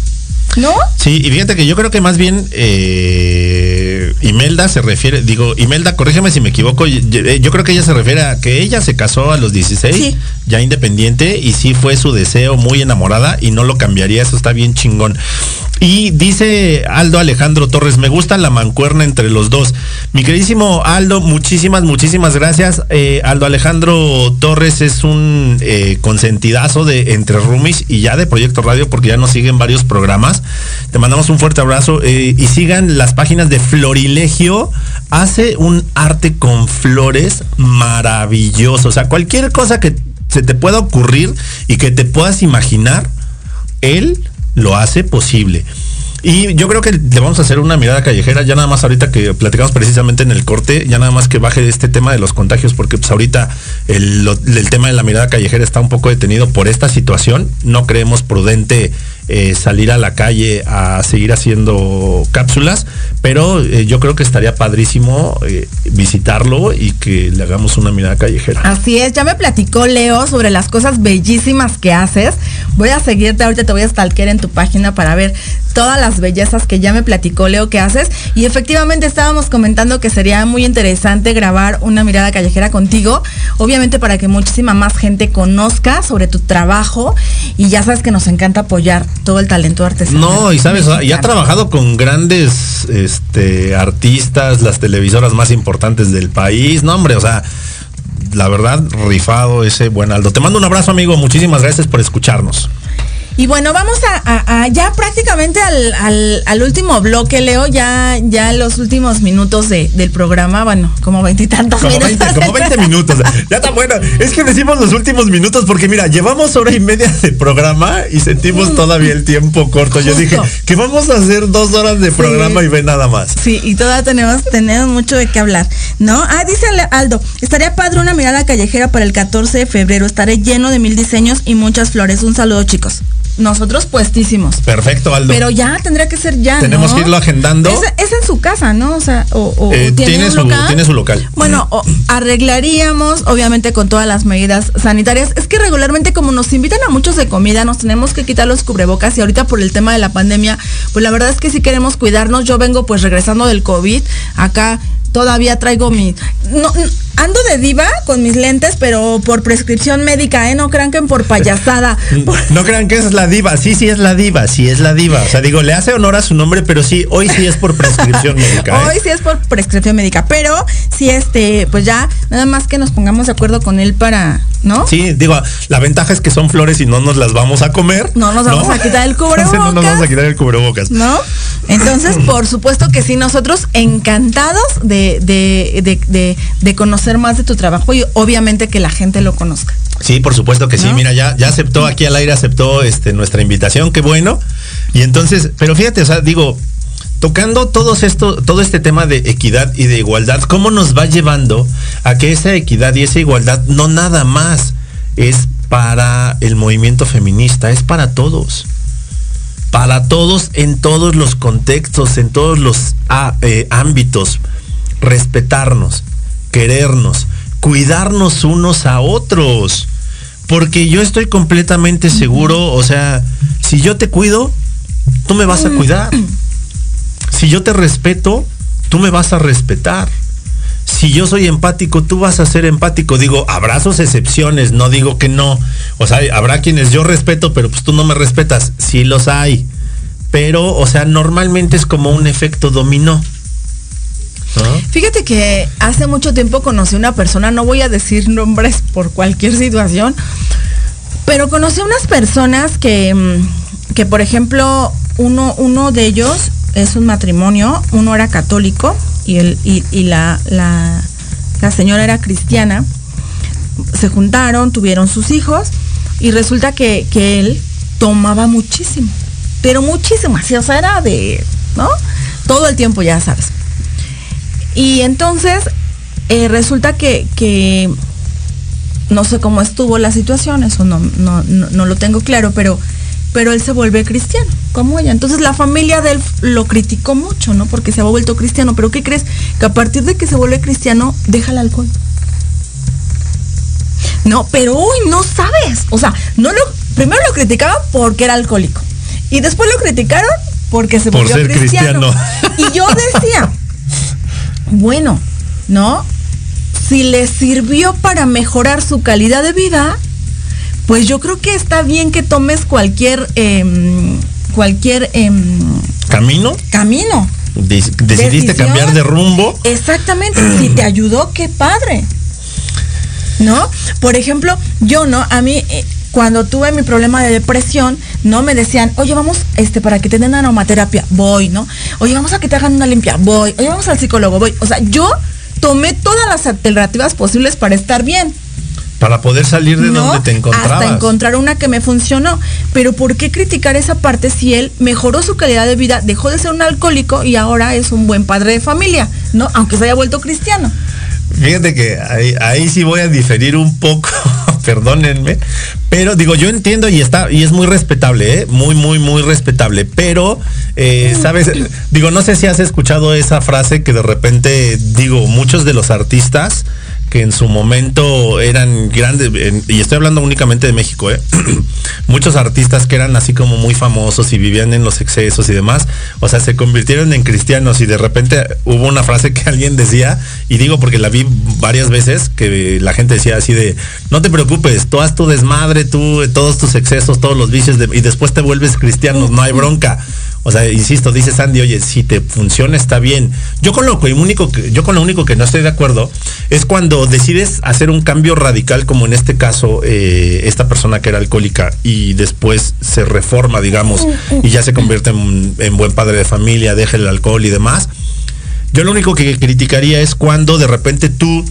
¿no? Sí, y fíjate que yo creo que más bien eh, Imelda se refiere, digo, Imelda, corrígeme si me equivoco, yo creo que ella se refiere a que ella se casó a los 16, ya independiente, y sí fue su deseo muy enamorada y no lo cambiaría, eso está bien chingón. Y dice Aldo Alejandro Torres, me gusta la mancuerna entre los dos. Mi queridísimo Aldo, muchísimas, muchísimas gracias. Eh, Aldo Alejandro Torres es un eh, consentidazo de Entre Rumis y ya de Proyecto Radio porque ya nos siguen varios programas. Te mandamos un fuerte abrazo eh, y sigan las páginas de Florilegio. Hace un arte con flores maravilloso. O sea, cualquier cosa que se te pueda ocurrir y que te puedas imaginar, él lo hace posible. Y yo creo que le vamos a hacer una mirada callejera, ya nada más ahorita que platicamos precisamente en el corte, ya nada más que baje este tema de los contagios, porque pues ahorita el, el tema de la mirada callejera está un poco detenido por esta situación. No creemos prudente eh, salir a la calle a seguir haciendo cápsulas, pero eh, yo creo que estaría padrísimo eh, visitarlo y que le hagamos una mirada callejera. Así es, ya me platicó Leo sobre las cosas bellísimas que haces. Voy a seguirte, ahorita te voy a stalkear en tu página para ver todas las bellezas que ya me platicó Leo que haces. Y efectivamente estábamos comentando que sería muy interesante grabar una mirada callejera contigo, obviamente para que muchísima más gente conozca sobre tu trabajo y ya sabes que nos encanta apoyar todo el talento artesanal. No, y sabes, y ha trabajado con grandes este, artistas, las televisoras más importantes del país. No, hombre, o sea, la verdad, rifado ese buen Aldo. Te mando un abrazo, amigo. Muchísimas gracias por escucharnos. Y bueno, vamos a, ya prácticamente al, último bloque, Leo, ya, ya los últimos minutos del programa, bueno, como veintitantos minutos. 20, como 20 minutos. Ya está bueno. Es que decimos los últimos minutos porque mira, llevamos hora y media de programa y sentimos todavía el tiempo corto. Yo dije que vamos a hacer dos horas de programa y ve nada más. Sí, y todavía tenemos, tenemos mucho de qué hablar, ¿no? Ah, dice Aldo, estaría padre una mirada callejera para el 14 de febrero. Estaré lleno de mil diseños y muchas flores. Un saludo, chicos nosotros puestísimos. Perfecto, Aldo. Pero ya tendría que ser ya. Tenemos que irlo agendando. Es, en su casa, ¿no? O sea, o, eh, ¿tiene, su, local? tiene su local. Bueno, arreglaríamos, obviamente, con todas las medidas sanitarias. Es que regularmente, como nos invitan a muchos de comida, nos tenemos que quitar los cubrebocas y ahorita por el tema de la pandemia, pues la verdad es que si queremos cuidarnos, yo vengo pues regresando del COVID acá todavía traigo mi. No, ando de diva con mis lentes, pero por prescripción médica, ¿eh? No crean que por payasada. No crean que es la diva. Sí, sí es la diva. Sí es la diva. O sea, digo, le hace honor a su nombre, pero sí, hoy sí es por prescripción médica. ¿eh? Hoy sí es por prescripción médica. Pero sí, este, pues ya, nada más que nos pongamos de acuerdo con él para, ¿no? Sí, digo, la ventaja es que son flores y no nos las vamos a comer. No nos vamos a quitar el cubrebocas. no nos vamos a quitar el cubrebocas. ¿No? Entonces, por supuesto que sí, nosotros encantados de, de, conocer más de tu trabajo y obviamente que la gente lo conozca. Sí, por supuesto que sí. Mira, ya, ya aceptó aquí al aire, aceptó este, nuestra invitación, qué bueno. Y entonces, pero fíjate, o sea, digo, tocando todo esto, todo este tema de equidad y de igualdad, ¿cómo nos va llevando a que esa equidad y esa igualdad no nada más es para el movimiento feminista, es para todos? Para todos en todos los contextos, en todos los ah, eh, ámbitos respetarnos, querernos, cuidarnos unos a otros. Porque yo estoy completamente seguro, o sea, si yo te cuido, tú me vas a cuidar. Si yo te respeto, tú me vas a respetar. Si yo soy empático, tú vas a ser empático. Digo, habrá sus excepciones, no digo que no. O sea, habrá quienes yo respeto, pero pues tú no me respetas. Sí los hay. Pero, o sea, normalmente es como un efecto dominó. Fíjate que hace mucho tiempo conocí una persona, no voy a decir nombres por cualquier situación, pero conocí unas personas que, mm, que por ejemplo, uno, uno de ellos es un matrimonio, uno era católico y, el, y, la, la, señora era cristiana. Se juntaron, tuvieron sus hijos y resulta que, que él tomaba muchísimo, pero muchísimo, así, o sea, era de, ¿no? Todo el tiempo, ya sabes. Y entonces eh, resulta que, no sé cómo estuvo la situación, eso no, no, lo tengo claro, pero, pero él se vuelve cristiano, como ella. Entonces la familia de él lo criticó mucho, ¿no? Porque se ha vuelto cristiano. Pero ¿qué crees? Que a partir de que se vuelve cristiano, deja el alcohol. No, pero uy, no sabes. O sea, no lo, primero lo criticaban porque era alcohólico. Y después lo criticaron porque se volvió cristiano. cristiano. Y yo decía, bueno, ¿no? Si le sirvió para mejorar su calidad de vida, pues yo creo que está bien que tomes cualquier, em, cualquier em, ¿Camino? camino. Dec- Decidiste Decisión. cambiar de rumbo. Exactamente, si te ayudó, qué padre. ¿No? Por ejemplo, yo, ¿no? A mí, eh, cuando tuve mi problema de depresión, ¿no? Me decían, oye, vamos, este, para que te den aromaterapia, voy, ¿no? Oye, vamos a que te hagan una limpia, voy. Oye, vamos al psicólogo, voy. O sea, yo tomé todas las alternativas posibles para estar bien. Para poder salir de ¿no? donde te encontrabas. Hasta encontrar una que me funcionó. Pero ¿por qué criticar esa parte si él mejoró su calidad de vida, dejó de ser un alcohólico y ahora es un buen padre de familia, ¿no? Aunque se haya vuelto cristiano. Fíjate que ahí, ahí sí voy a diferir un poco, perdónenme, pero digo, yo entiendo y está, y es muy respetable, ¿eh? muy, muy, muy respetable, pero, eh, sabes, digo, no sé si has escuchado esa frase que de repente, digo, muchos de los artistas que en su momento eran grandes, y estoy hablando únicamente de México, ¿eh? muchos artistas que eran así como muy famosos y vivían en los excesos y demás, o sea, se convirtieron en cristianos y de repente hubo una frase que alguien decía, y digo porque la vi varias veces, que la gente decía así de, no te preocupes, tú haz tu desmadre, tú, todos tus excesos, todos los vicios, y después te vuelves cristiano, no hay bronca. O sea, insisto, dice Sandy, oye, si te funciona está bien. Yo con lo único que yo con lo único que no estoy de acuerdo es cuando decides hacer un cambio radical, como en este caso eh, esta persona que era alcohólica y después se reforma, digamos, y ya se convierte en, en buen padre de familia, deja el alcohol y demás. Yo lo único que criticaría es cuando de repente tú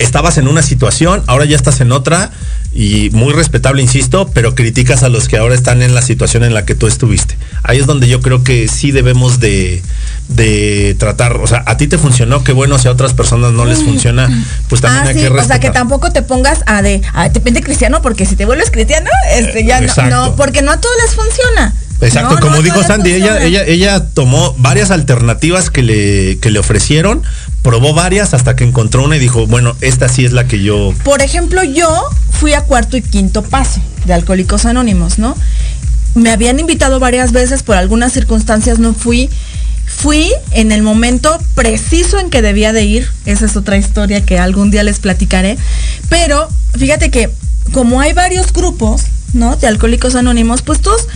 estabas en una situación, ahora ya estás en otra y muy respetable, insisto, pero criticas a los que ahora están en la situación en la que tú estuviste. Ahí es donde yo creo que sí debemos de, de tratar, o sea, a ti te funcionó, qué bueno, si a otras personas no les funciona, pues también ah, hay sí, que o sea respetar. que tampoco te pongas a de, a te pende cristiano, porque si te vuelves cristiano, este ya no, no, porque no a todos les funciona. Exacto, No, como no dijo Sandy, ella, ella, ella tomó varias alternativas que le, que le ofrecieron, probó varias hasta que encontró una y dijo, bueno, esta sí es la que yo Por ejemplo, yo fui a cuarto y quinto paso de Alcohólicos Anónimos, ¿no? Me habían invitado varias veces, por algunas circunstancias no fui. Fui en el momento preciso en que debía de ir. Esa es otra historia que algún día les platicaré. Pero fíjate que como hay varios grupos, ¿no? De Alcohólicos Anónimos, pues todos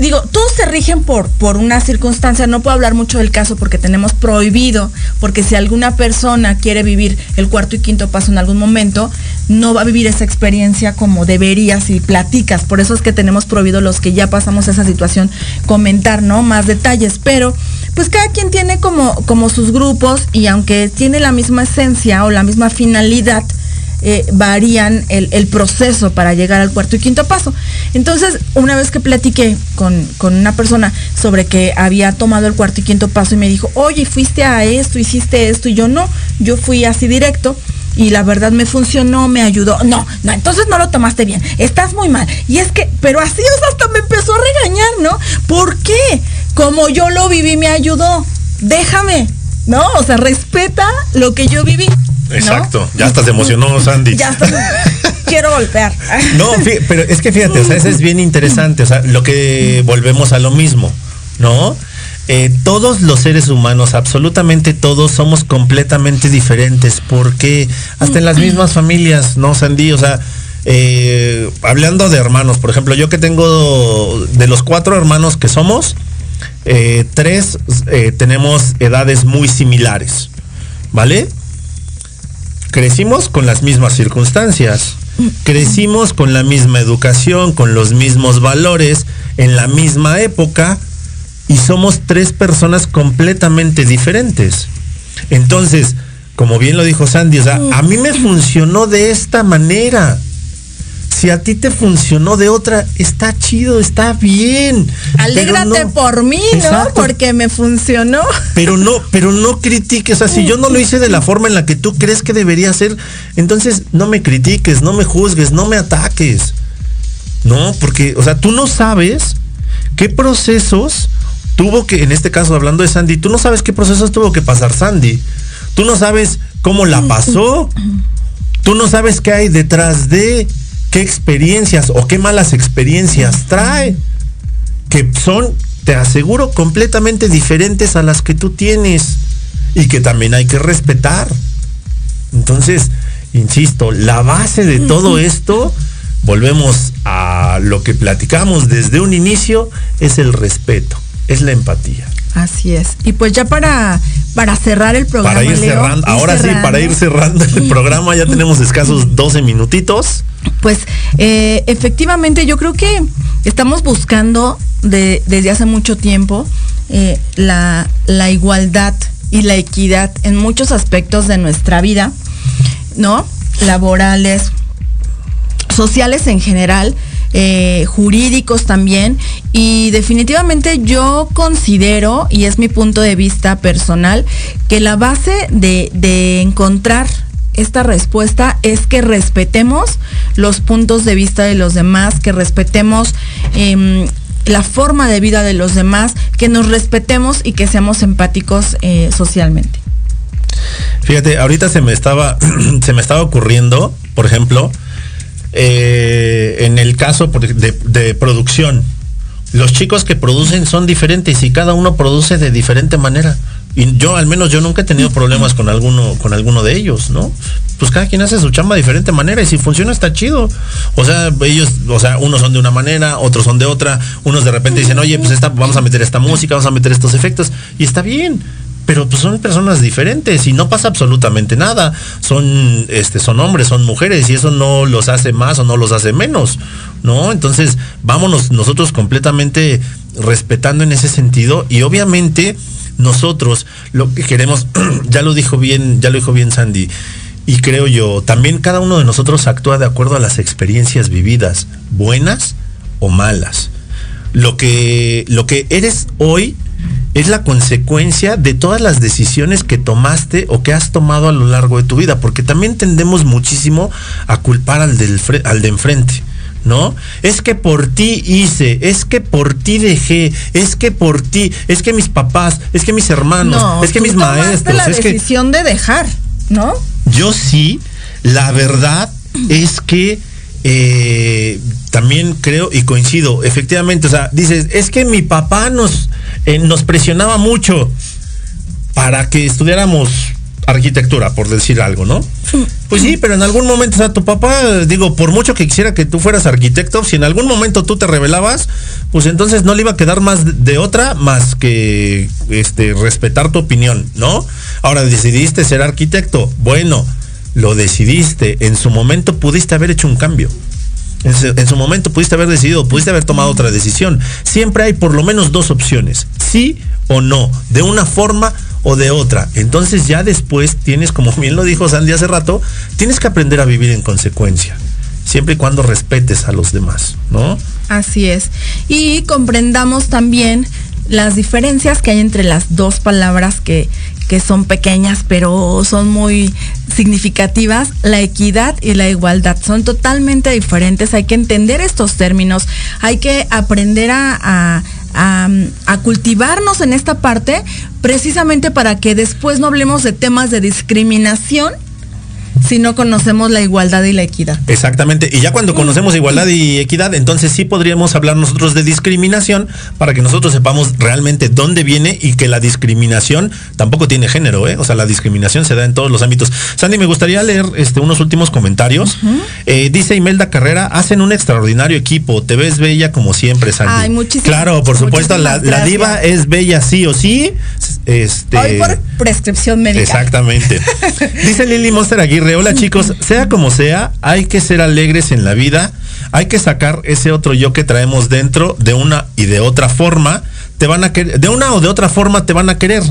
digo, todos se rigen por, por una circunstancia, no puedo hablar mucho del caso porque tenemos prohibido, porque si alguna persona quiere vivir el cuarto y quinto paso en algún momento, no va a vivir esa experiencia como debería si platicas, por eso es que tenemos prohibido los que ya pasamos esa situación comentar, ¿no? Más detalles, pero pues cada quien tiene como, como sus grupos y aunque tiene la misma esencia o la misma finalidad, eh, varían el, el proceso para llegar al cuarto y quinto paso. Entonces, una vez que platiqué con, con una persona sobre que había tomado el cuarto y quinto paso y me dijo, oye, fuiste a esto, hiciste esto, y yo no, yo fui así directo. Y la verdad me funcionó, me ayudó. No, no, entonces no lo tomaste bien. Estás muy mal. Y es que, pero así hasta me empezó a regañar, ¿no? ¿Por qué? Como yo lo viví, me ayudó. Déjame, ¿no? O sea, respeta lo que yo viví. ¿No? Exacto, ya hasta se emocionó Sandy. Ya está. Quiero golpear. No, pero es que fíjate, o sea, eso es bien interesante, o sea, lo que volvemos a lo mismo, ¿no? Eh, todos los seres humanos, absolutamente todos, somos completamente diferentes, porque hasta en las mismas familias, ¿no, Sandy? O sea, eh, hablando de hermanos, por ejemplo, yo que tengo de los cuatro hermanos que somos, eh, tres tenemos edades muy similares, ¿vale? Crecimos con las mismas circunstancias, crecimos con la misma educación, con los mismos valores, en la misma época, y somos tres personas completamente diferentes. Entonces, como bien lo dijo Sandy, a mí me funcionó de esta manera. Si a ti te funcionó de otra, está chido, está bien. Alégrate no- por mí, ¿no? Porque me funcionó. Pero no, pero no critiques. O sea, si yo no lo hice de la forma en la que tú crees que debería ser, entonces no me critiques, no me juzgues, no me ataques. No, porque, o sea, tú no sabes qué procesos tuvo que, en este caso hablando de Sandy, tú no sabes qué procesos tuvo que pasar Sandy. Tú no sabes cómo la pasó. Tú no sabes qué hay detrás de qué experiencias o qué malas experiencias trae. Que son, te aseguro, completamente diferentes a las que tú tienes. y que también hay que respetar. Entonces, insisto, la base de todo esto, volvemos a lo que platicamos desde un inicio, es el respeto, es la empatía. Así es. Y pues ya para, para cerrar el programa. Para ir Leo, cerrando, ahora sí, para ir cerrando el programa, ya tenemos escasos 12 minutitos. Pues eh, efectivamente yo creo que estamos buscando de- desde hace mucho tiempo eh, la, la igualdad y la equidad en muchos aspectos de nuestra vida, ¿no? Laborales, sociales en general, eh, jurídicos también. Y definitivamente yo considero, y es mi punto de vista personal, que la base de, de encontrar esta respuesta es que respetemos los puntos de vista de los demás, que respetemos em, la forma de vida de los demás, que nos respetemos y que seamos empáticos eh, socialmente. Fíjate, ahorita se me estaba, se me estaba ocurriendo, por ejemplo, eh, en el caso de producción, los chicos que producen son diferentes y cada uno produce de diferente manera. Y yo, al menos, yo nunca he tenido problemas con alguno, con alguno de ellos, ¿no? Pues cada quien hace su chamba de diferente manera y si funciona está chido. O sea, ellos, o sea, unos son de una manera, otros son de otra, unos de repente dicen, oye, pues esta, vamos a meter esta música, vamos a meter estos efectos, y está bien. Pero pues son personas diferentes y no pasa absolutamente nada. Son, este, son hombres, son mujeres y eso no los hace más o no los hace menos, ¿no? Entonces, vámonos nosotros completamente respetando en ese sentido y obviamente nosotros lo que queremos, ya lo dijo bien, ya lo dijo bien Sandy, y creo yo, también cada uno de nosotros actúa de acuerdo a las experiencias vividas, buenas o malas. Lo que, lo que eres hoy es la consecuencia de todas las decisiones que tomaste o que has tomado a lo largo de tu vida, porque también tendemos muchísimo a culpar al, del al de enfrente. ¿No? Es que por ti hice, es que por ti dejé, es que por ti, es que mis papás, es que mis hermanos, No, es que tú mis maestros, la es que decisión de dejar, ¿no? yo sí, la verdad es que eh, también creo y coincido, efectivamente, o sea, dices, es que mi papá nos, nos presionaba mucho para que estudiáramos arquitectura, por decir algo, ¿no? Pues sí, pero en algún momento, o sea, tu papá, digo, por mucho que quisiera que tú fueras arquitecto, si en algún momento tú te rebelabas, pues entonces no le iba a quedar más de otra más que este respetar tu opinión, ¿no? Ahora decidiste ser arquitecto, bueno, lo decidiste, en su momento pudiste haber hecho un cambio. En su, en su momento pudiste haber decidido, pudiste haber tomado otra decisión. Siempre hay por lo menos dos opciones, sí o no, de una forma o de otra. Entonces ya después tienes, como bien lo dijo Sandy hace rato, tienes que aprender a vivir en consecuencia, siempre y cuando respetes a los demás, ¿no? Así es. Y comprendamos también las diferencias que hay entre las dos palabras que, que son pequeñas pero son muy significativas, la equidad y la igualdad. Son totalmente diferentes, hay que entender estos términos, hay que aprender a, a- a- cultivarnos en esta parte precisamente para que después no hablemos de temas de discriminación si no conocemos la igualdad y la equidad. Exactamente. Y ya cuando conocemos igualdad y equidad, entonces sí podríamos hablar nosotros de discriminación para que nosotros sepamos realmente dónde viene y que la discriminación tampoco tiene género, ¿eh? O sea, la discriminación se da en todos los ámbitos. Sandy, me gustaría leer este, unos últimos comentarios. Eh, dice Imelda Carrera, hacen un extraordinario equipo. Te ves bella como siempre, Sandy. Ay, muchísimas- Claro, por supuesto, la, diva es bella sí o sí. Este, Hoy por prescripción médica. Exactamente. Dice Lili Monster Aguirre, hola chicos, sea como sea, hay que ser alegres en la vida, hay que sacar ese otro yo que traemos dentro de una y de otra forma, te van a querer, de una o de otra forma te van a querer.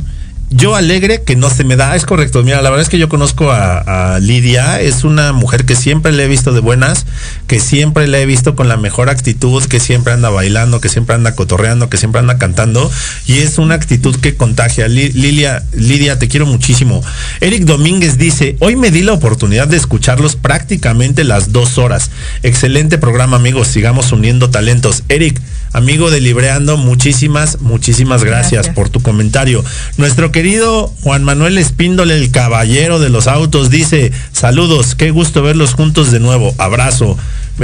Yo alegre que no se me da, es correcto. Mira, la verdad es que yo conozco a, a Lidia, es una mujer que siempre le he visto de buenas, que siempre le he visto con la mejor actitud, que siempre anda bailando, que siempre anda cotorreando, que siempre anda cantando, y es una actitud que contagia. Li- Lilia, Lidia, te quiero muchísimo. Eric Domínguez dice, hoy me di la oportunidad de escucharlos prácticamente las dos horas. Excelente programa, amigos, sigamos uniendo talentos. Eric, amigo de Libreando, muchísimas, muchísimas gracias, Gracias. por tu comentario. Nuestro querido Juan Manuel Espíndole, el caballero de los autos, dice, saludos, qué gusto verlos juntos de nuevo, abrazo.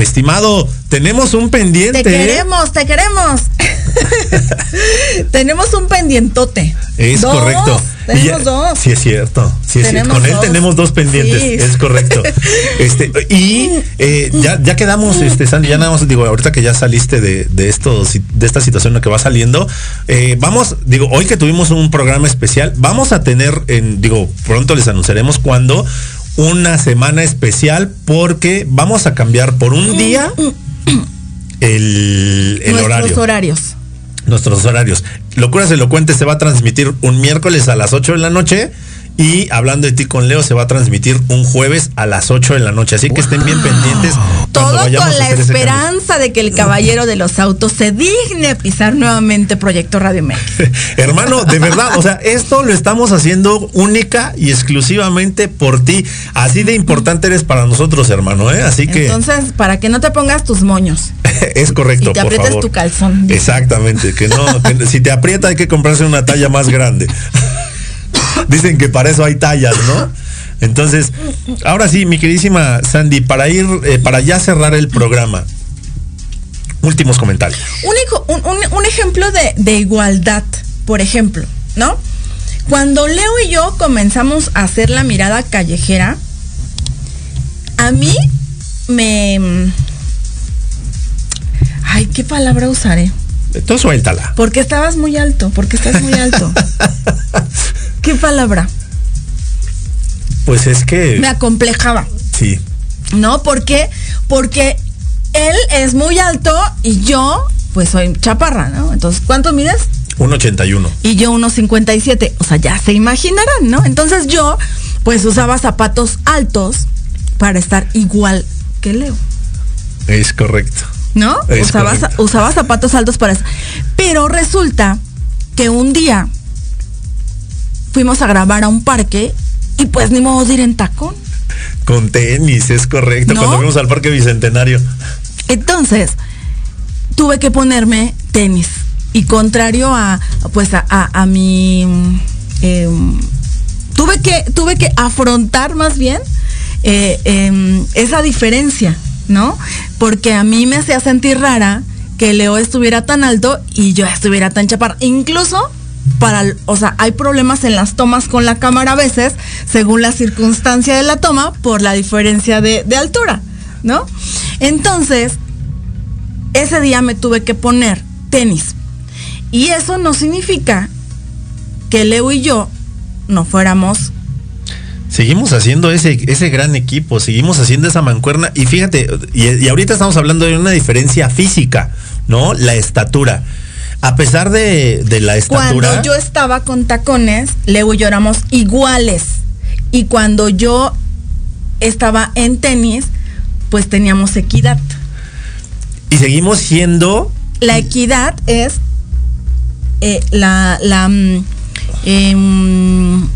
Estimado, tenemos un pendiente. Te queremos, te queremos. tenemos un pendientote. Es Dos, correcto. Tenemos ya- dos. Sí, es cierto. Sí, es cierto. Tenemos Con él tenemos dos pendientes. Sí. Es correcto. Este, y eh, ya, ya quedamos, este, Sandy, ya nada más, digo, ahorita que ya saliste de, de esto, de esta situación en la que va saliendo, eh, vamos, digo, hoy que tuvimos un programa especial, vamos a tener, en, digo, pronto les anunciaremos cuándo, una semana especial porque vamos a cambiar por un día el, el Nuestros horario horarios. nuestros horarios. Locuras Elocuentes se va a transmitir un miércoles a las 8 de la noche y hablando de ti con Leo se va a transmitir un jueves a las 8 de la noche. Así que estén bien pendientes. Todo con a la esperanza de que el caballero de los autos se digne pisar nuevamente Proyecto Radio MX. Hermano, de verdad, o sea, esto lo estamos haciendo única y exclusivamente por ti. Así de importante eres para nosotros, hermano, ¿eh? Así que Entonces, para que no te pongas tus moños es correcto, y te por aprietes favor. tu calzón. Exactamente, que no, que si te aprieta hay que comprarse una talla más grande. Dicen que para eso hay tallas, ¿no? Entonces, ahora sí, mi queridísima Sandy, para ir, eh, para ya cerrar el programa, últimos comentarios. Un, un- un- ejemplo de, de igualdad, por ejemplo, ¿no? Cuando Leo y yo comenzamos a hacer la mirada callejera, a mí me... Ay, ¿qué palabra usaré? Entonces suéltala. Porque estabas muy alto, porque estás muy alto. ¿Qué palabra? Pues es que Me acomplejaba. sí. ¿No? ¿Por qué? Porque él es muy alto y yo, pues soy chaparra, ¿no? Entonces, ¿cuánto mides? Un 81. Y yo unos 57. O sea, ya se imaginarán, ¿no? Entonces yo, pues usaba zapatos altos para estar igual que Leo. Es correcto. ¿No? Es Usaba, correcto. usaba zapatos altos para eso. Pero resulta que un día fuimos a grabar a un parque y pues ni modo de ir en tacón. Con tenis, es correcto. ¿No? Cuando fuimos al Parque Bicentenario. Entonces, tuve que ponerme tenis. Y contrario a, pues a, a- a mi... em, tuve, que, tuve que afrontar más bien eh, em, esa diferencia, ¿no? Porque a mí me hacía sentir rara que Leo estuviera tan alto y yo estuviera tan chaparra. Incluso para, o sea, hay problemas en las tomas con la cámara a veces, según la circunstancia de la toma, por la diferencia de, de altura, ¿no? Entonces, ese día me tuve que poner tenis. Y eso no significa que Leo y yo no fuéramos Seguimos haciendo ese, ese gran equipo, seguimos haciendo esa mancuerna. Y fíjate, y, y ahorita estamos hablando de una diferencia física, ¿no? La estatura. A pesar de, de la estatura. Cuando yo estaba con tacones, Leo y yo éramos iguales. Y cuando yo estaba en tenis, pues teníamos equidad. Y seguimos siendo. La equidad es eh, la, la mm, em,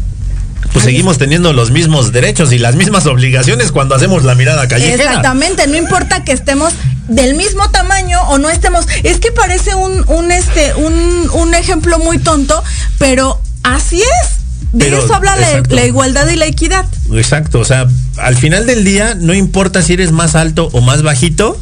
Pues seguimos teniendo los mismos derechos y las mismas obligaciones cuando hacemos la mirada callejera. Exactamente, no importa que estemos del mismo tamaño o no estemos. Es que parece un, un este, un, un ejemplo muy tonto, pero así es. De Pero, eso habla la, la igualdad y la equidad. Exacto, o sea, al final del día no importa si eres más alto o más bajito,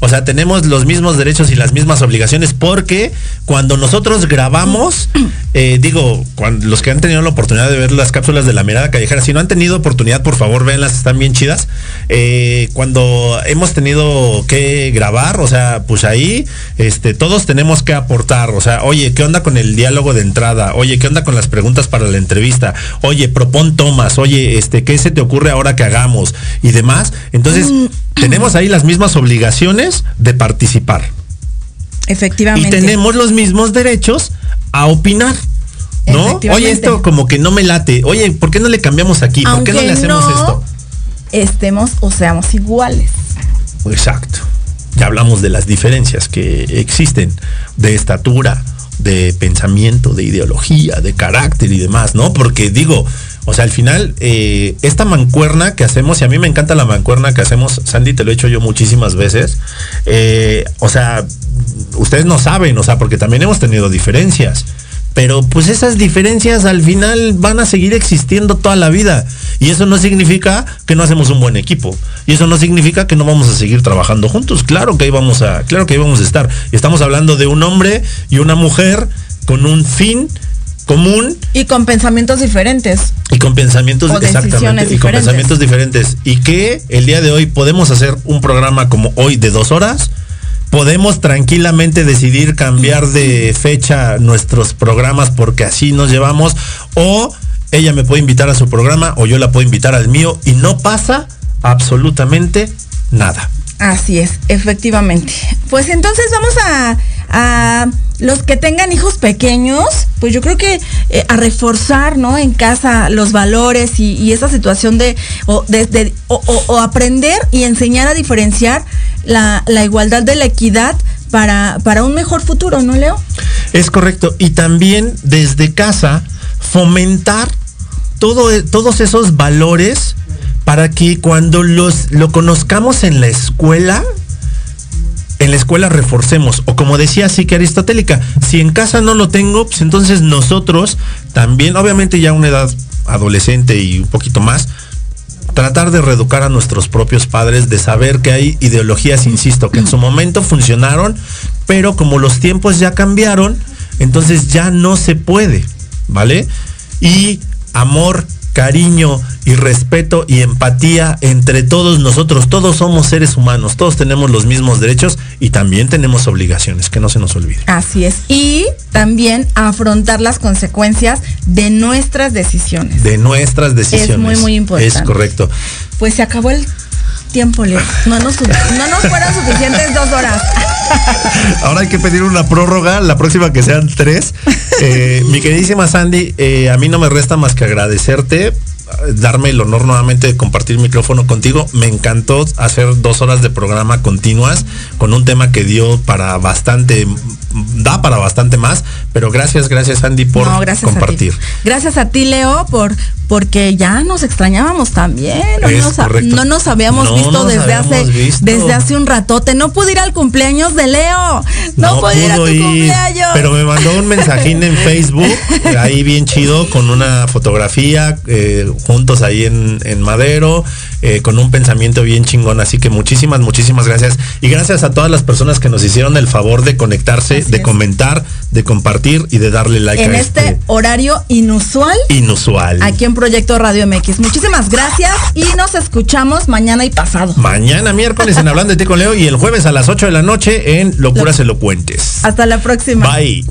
o sea, tenemos los mismos derechos y las mismas obligaciones porque cuando nosotros grabamos, eh, digo, cuando, los que han tenido la oportunidad de ver las cápsulas de la mirada callejera, si no han tenido oportunidad, por favor, véanlas, están bien chidas. Eh, cuando hemos tenido que grabar, o sea, pues ahí, este, todos tenemos que aportar, o sea, oye, ¿qué onda con el diálogo de entrada? Oye, ¿qué onda con las preguntas para la entrevista? Oye, propon tomas, oye, este, ¿qué se te ocurre ahora que hagamos? Y demás. Entonces, tenemos ahí las mismas obligaciones de participar. Y Efectivamente. tenemos los mismos derechos a opinar. ¿No? Oye, esto como que no me late. Oye, ¿por qué no le cambiamos aquí? ¿Por qué no le hacemos no esto? estemos o seamos iguales. Exacto. Ya hablamos de las diferencias que existen de estatura, de pensamiento, de ideología, de carácter y demás, ¿no? Porque digo, o sea, al final, eh, esta mancuerna que hacemos, y a mí me encanta la mancuerna que hacemos, Sandy, te lo he hecho yo muchísimas veces, eh, o sea, ustedes no saben, o sea, porque también hemos tenido diferencias. pero pues esas diferencias al final van a seguir existiendo toda la vida. Y eso no significa que no hacemos un buen equipo. Y eso no significa que no vamos a seguir trabajando juntos. Claro que ahí vamos a, claro que ahí vamos a estar. Estamos hablando de un hombre y una mujer con un fin común. Y con pensamientos diferentes. y con pensamientos O exactamente y con pensamientos diferentes. Y que el día de hoy podemos hacer un programa como hoy de dos horas. Podemos tranquilamente decidir cambiar de fecha nuestros programas porque así nos llevamos. O ella me puede invitar a su programa o yo la puedo invitar al mío y no pasa absolutamente nada. Así es, efectivamente. Pues entonces vamos a, a los que tengan hijos pequeños, pues yo creo que eh, a reforzar, ¿no? En casa los valores y, esa situación de, o, de- o- aprender y enseñar a diferenciar la, la igualdad de la equidad para, para un mejor futuro, ¿no, Leo? Es correcto. Y también desde casa fomentar todo, todos esos valores para que cuando los, lo conozcamos en la escuela, en la escuela reforcemos. O como decía Psique Aristotélica, si en casa no lo tengo, pues entonces nosotros también, obviamente ya a una edad adolescente y un poquito más, tratar de reeducar a nuestros propios padres, de saber que hay ideologías, insisto, que en su momento funcionaron, pero como los tiempos ya cambiaron, entonces ya no se puede, ¿vale? Y amor, cariño y respeto y empatía entre todos nosotros, todos somos seres humanos, todos tenemos los mismos derechos y también tenemos obligaciones, que no se nos olvide. Así es. Y también afrontar las consecuencias de nuestras decisiones. De nuestras decisiones. muy, muy importante. Es correcto. Pues se acabó el tiempo, Leo. No nos, no nos fueron suficientes dos horas. Ahora hay que pedir una prórroga, la próxima que sean tres. Eh, mi queridísima Sandy, eh, a mí no me resta más que agradecerte, darme el honor nuevamente de compartir micrófono contigo. Me encantó hacer dos horas de programa continuas con un tema que dio para bastante, da para bastante más, pero gracias, gracias Sandy por No, gracias compartir. a. Gracias a ti, Leo, por porque ya nos extrañábamos también. No, nos, correcto. no nos habíamos No visto nos desde habíamos hace visto. desde hace un ratote. No pude ir al cumpleaños de Leo. No, pude ir a tu ir, cumpleaños. pero me mandó un mensajín en Facebook, ahí bien chido, con una fotografía, eh, juntos ahí en, en Madero, eh, con un pensamiento bien chingón. Así que muchísimas, muchísimas gracias. Y gracias a todas las personas que nos hicieron el favor de conectarse, Así de es. comentar, de compartir y de darle like en a este este horario inusual inusual. aquí en Proyecto Radio MX. Muchísimas gracias y nos escuchamos mañana y pasado. Mañana miércoles en Hablando de ti con Leo y el jueves a las 8 de la noche en Locuras Elocuentes. Hasta la próxima. Bye.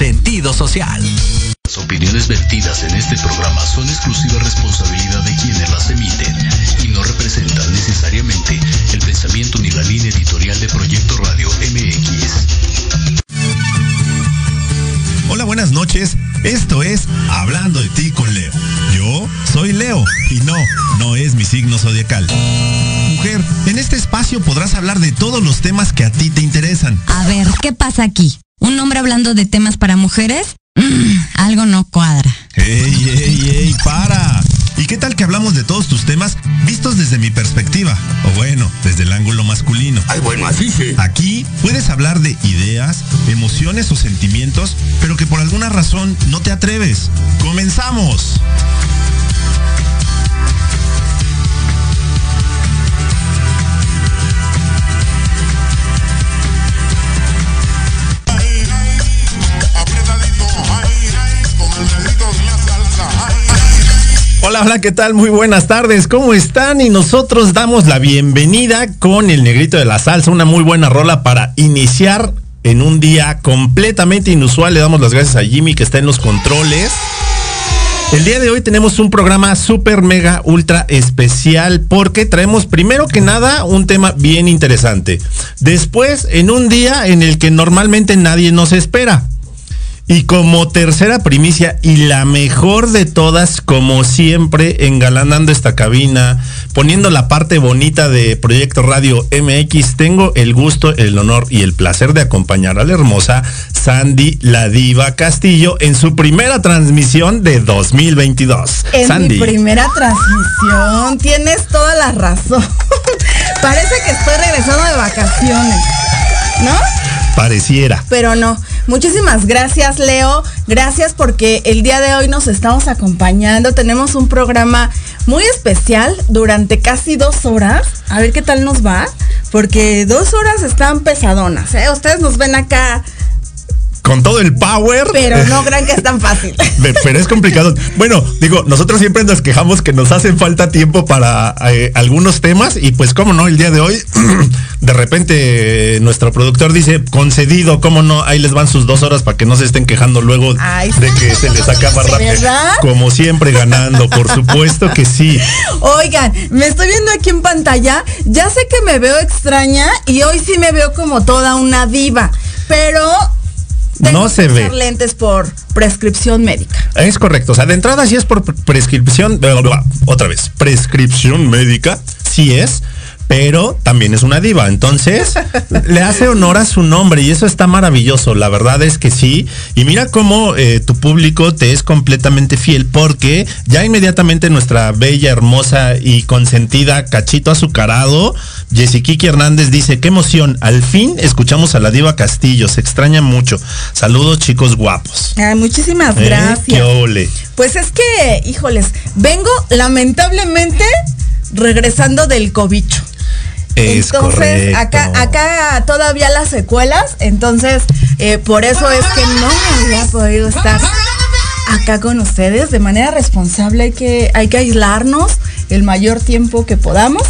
MX mujeres? Mm, algo no cuadra. ¡Ey, ey, ey! ¡Para! ¿Y qué tal que hablamos de todos tus temas vistos desde mi perspectiva? O bueno, desde el ángulo masculino. Ay, bueno, así sí. Aquí puedes hablar de ideas, emociones o sentimientos, pero que por alguna razón no te atreves. ¡Comenzamos! Hola, ¿qué tal? Muy buenas tardes, ¿cómo están? Y nosotros damos la bienvenida con el negrito de la salsa, una muy buena rola para iniciar en un día completamente inusual. Le damos las gracias a Jimmy que está en los controles. El día de hoy tenemos un programa súper mega ultra especial porque traemos primero que nada un tema bien interesante. Después en un día en el que normalmente nadie nos espera. Y como tercera primicia y la mejor de todas, como siempre, engalanando esta cabina, poniendo la parte bonita de Proyecto Radio MX, tengo el gusto, el honor y el placer de acompañar a la hermosa Sandy La Diva Castillo en su primera transmisión de 2022. En Sandy. mi primera transmisión, tienes toda la razón. Parece que estoy regresando de vacaciones, ¿no? Pareciera. Pero no. Muchísimas gracias, Leo. Gracias porque el día de hoy nos estamos acompañando. Tenemos un programa muy especial durante casi dos horas. A ver qué tal nos va. Porque dos horas están pesadonas. ¿eh? Ustedes nos ven acá. Con todo el power. Pero no crean que es tan fácil. Pero es complicado. Bueno, digo, nosotros siempre nos quejamos que nos hacen falta tiempo para eh, algunos temas y pues cómo no, el día de hoy, de repente nuestro productor dice, concedido, cómo no, ahí les van sus dos horas para que no se estén quejando luego Ay, de que se les acaba rápido. ¿Verdad? Como siempre ganando, por supuesto que sí. Oigan, me estoy viendo aquí en pantalla. Ya sé que me veo extraña y hoy sí me veo como toda una diva. Pero No se ve. lentes por prescripción médica. Es correcto, o sea, de entrada sí es por pre- prescripción, otra vez, prescripción médica, sí es, pero también es una diva, entonces le hace honor a su nombre y eso está maravilloso, la verdad es que sí, y mira cómo eh, tu público te es completamente fiel porque ya inmediatamente nuestra bella, hermosa y consentida cachito azucarado, Jessiquiki Hernández dice, qué emoción, al fin escuchamos a la diva Castillo, se extraña mucho, saludos chicos guapos. Ay, muchísimas ¿Eh? gracias. ¿Qué ole? Pues es que, híjoles, vengo lamentablemente regresando del cobicho. Es entonces, correcto. acá, acá todavía las secuelas, entonces eh, por eso es que no había podido estar acá con ustedes de manera responsable. Hay que, hay que aislarnos el mayor tiempo que podamos.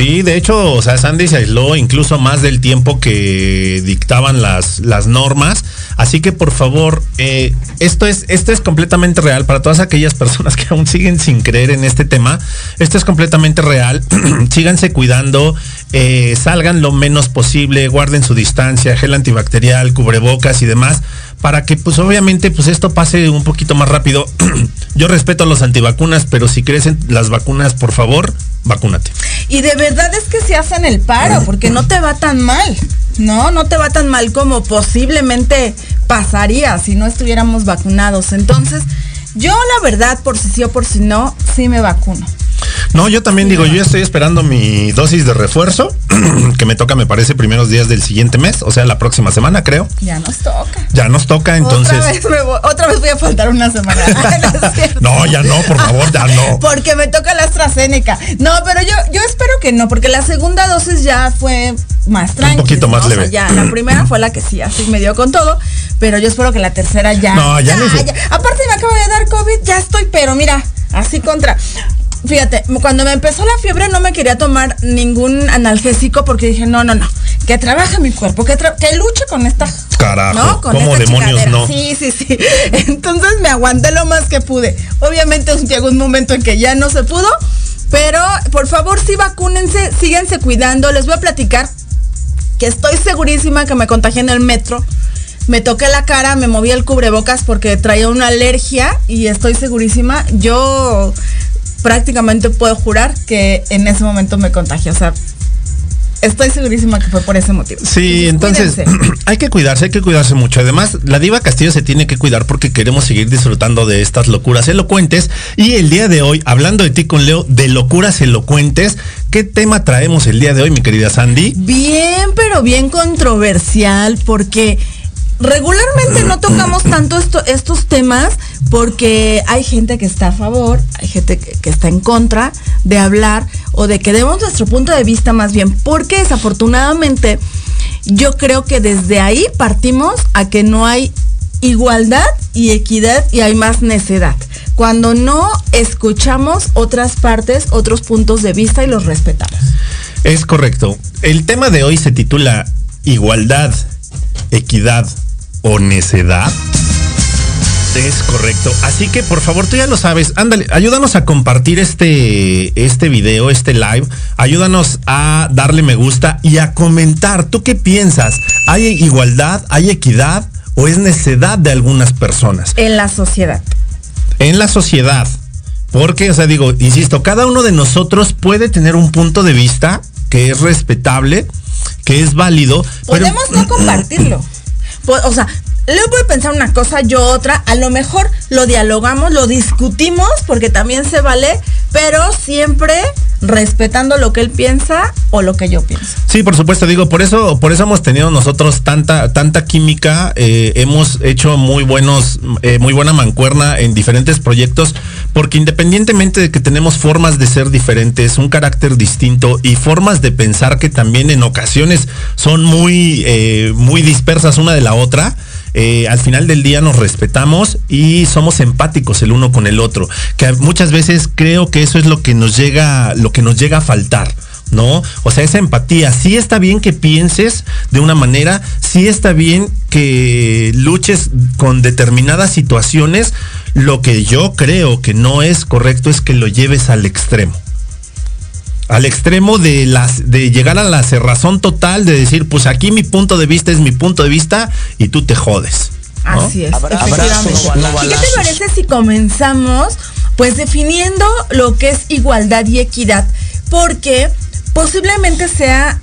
Sí, de hecho, o sea, Sandy se aisló incluso más del tiempo que dictaban las, las normas. Así que por favor, eh, esto es, esto es completamente real para todas aquellas personas que aún siguen sin creer en este tema. Esto es completamente real. Síganse cuidando, eh, salgan lo menos posible, guarden su distancia, gel antibacterial, cubrebocas y demás, para que pues obviamente pues esto pase un poquito más rápido. Yo respeto a los antivacunas, pero si crecen las vacunas, por favor, vacúnate. Y de verdad es que se hacen el paro, porque no te va tan mal, ¿no? No te va tan mal como posiblemente pasaría si no estuviéramos vacunados. Entonces, yo la verdad, por si sí o por si no, sí me vacuno. No, yo también digo, yo ya estoy esperando mi dosis de refuerzo, que me toca, me parece, primeros días del siguiente mes, o sea, la próxima semana, creo. Ya nos toca. Ya nos toca, entonces. Otra vez, me voy, otra vez voy a faltar una semana. No ya no, por favor, ya no. Porque me toca la AstraZeneca. No, pero yo, yo espero que no, porque la segunda dosis ya fue más tranquila. poquito más leve. ya, la primera fue la que sí, así me dio con todo, pero yo espero que la tercera ya. No, ya no sé. Aparte me acaba de dar COVID, ya estoy, pero mira, así contra. Fíjate, cuando me empezó la fiebre no me quería tomar ningún analgésico porque dije, no, no, no, que trabaje mi cuerpo, que, que luche con esta Carajo, ¿no? Con ¿cómo esa demonios no? Sí, sí, sí. Entonces me aguanté lo más que pude. Obviamente llegó un momento en que ya no se pudo, pero por favor sí vacúnense, síganse cuidando. Les voy a platicar que estoy segurísima que me contagié en el metro. Me toqué la cara, me moví el cubrebocas porque traía una alergia y estoy segurísima. Yo prácticamente puedo jurar que en ese momento me contagié. O sea, estoy segurísima que fue por ese motivo. Sí, entonces cuídense. hay que cuidarse, hay que cuidarse mucho. Además, la diva Castillo se tiene que cuidar porque queremos seguir disfrutando de estas locuras elocuentes. Y el día de hoy, hablando de ti con Leo, de locuras elocuentes, ¿qué tema traemos el día de hoy, mi querida Sandy? Bien, pero bien controversial porque regularmente no tocamos tanto esto- estos temas porque hay gente que está a favor, hay gente que, que está en contra de hablar o de que demos nuestro punto de vista más bien, porque desafortunadamente yo creo que desde ahí partimos a que no hay igualdad y equidad y hay más necedad. Cuando no escuchamos otras partes, otros puntos de vista y los respetamos. Es correcto. El tema de hoy se titula Igualdad, Equidad o Necedad. Es correcto. Así que por favor, tú ya lo sabes. Ándale, ayúdanos a compartir este, este video, este live. Ayúdanos a darle me gusta y a comentar. ¿Tú qué piensas? ¿Hay igualdad? ¿Hay equidad? ¿O es necedad de algunas personas? En la sociedad. en la sociedad. Porque, o sea, digo, insisto, cada uno de nosotros puede tener un punto de vista que es respetable, que es válido. pero- Podemos no compartirlo. Po- O sea, Leo puede pensar una cosa, yo otra. A lo mejor lo dialogamos, lo discutimos, porque también se vale, pero siempre respetando lo que él piensa o lo que yo pienso. Sí, por supuesto, digo, por eso, por eso hemos tenido nosotros tanta, tanta química, eh, hemos hecho muy buenos, eh, muy buena mancuerna en diferentes proyectos, porque independientemente de que tenemos formas de ser diferentes, un carácter distinto y formas de pensar que también en ocasiones son muy, eh, muy dispersas una de la otra. Eh, al final del día nos respetamos y somos empáticos el uno con el otro, que muchas veces creo que eso es lo que nos llega, lo que nos llega a faltar. ¿no? O sea, esa empatía. Sí está bien que pienses de una manera, sí está bien que luches con determinadas situaciones. Lo que yo creo que no es correcto es que lo lleves al extremo. Al extremo de las de llegar a la cerrazón total de decir, pues aquí mi punto de vista es mi punto de vista y tú te jodes. ¿no? Así es, efectivamente. ¿Y qué te parece si comenzamos pues definiendo lo que es igualdad y equidad? Porque posiblemente sea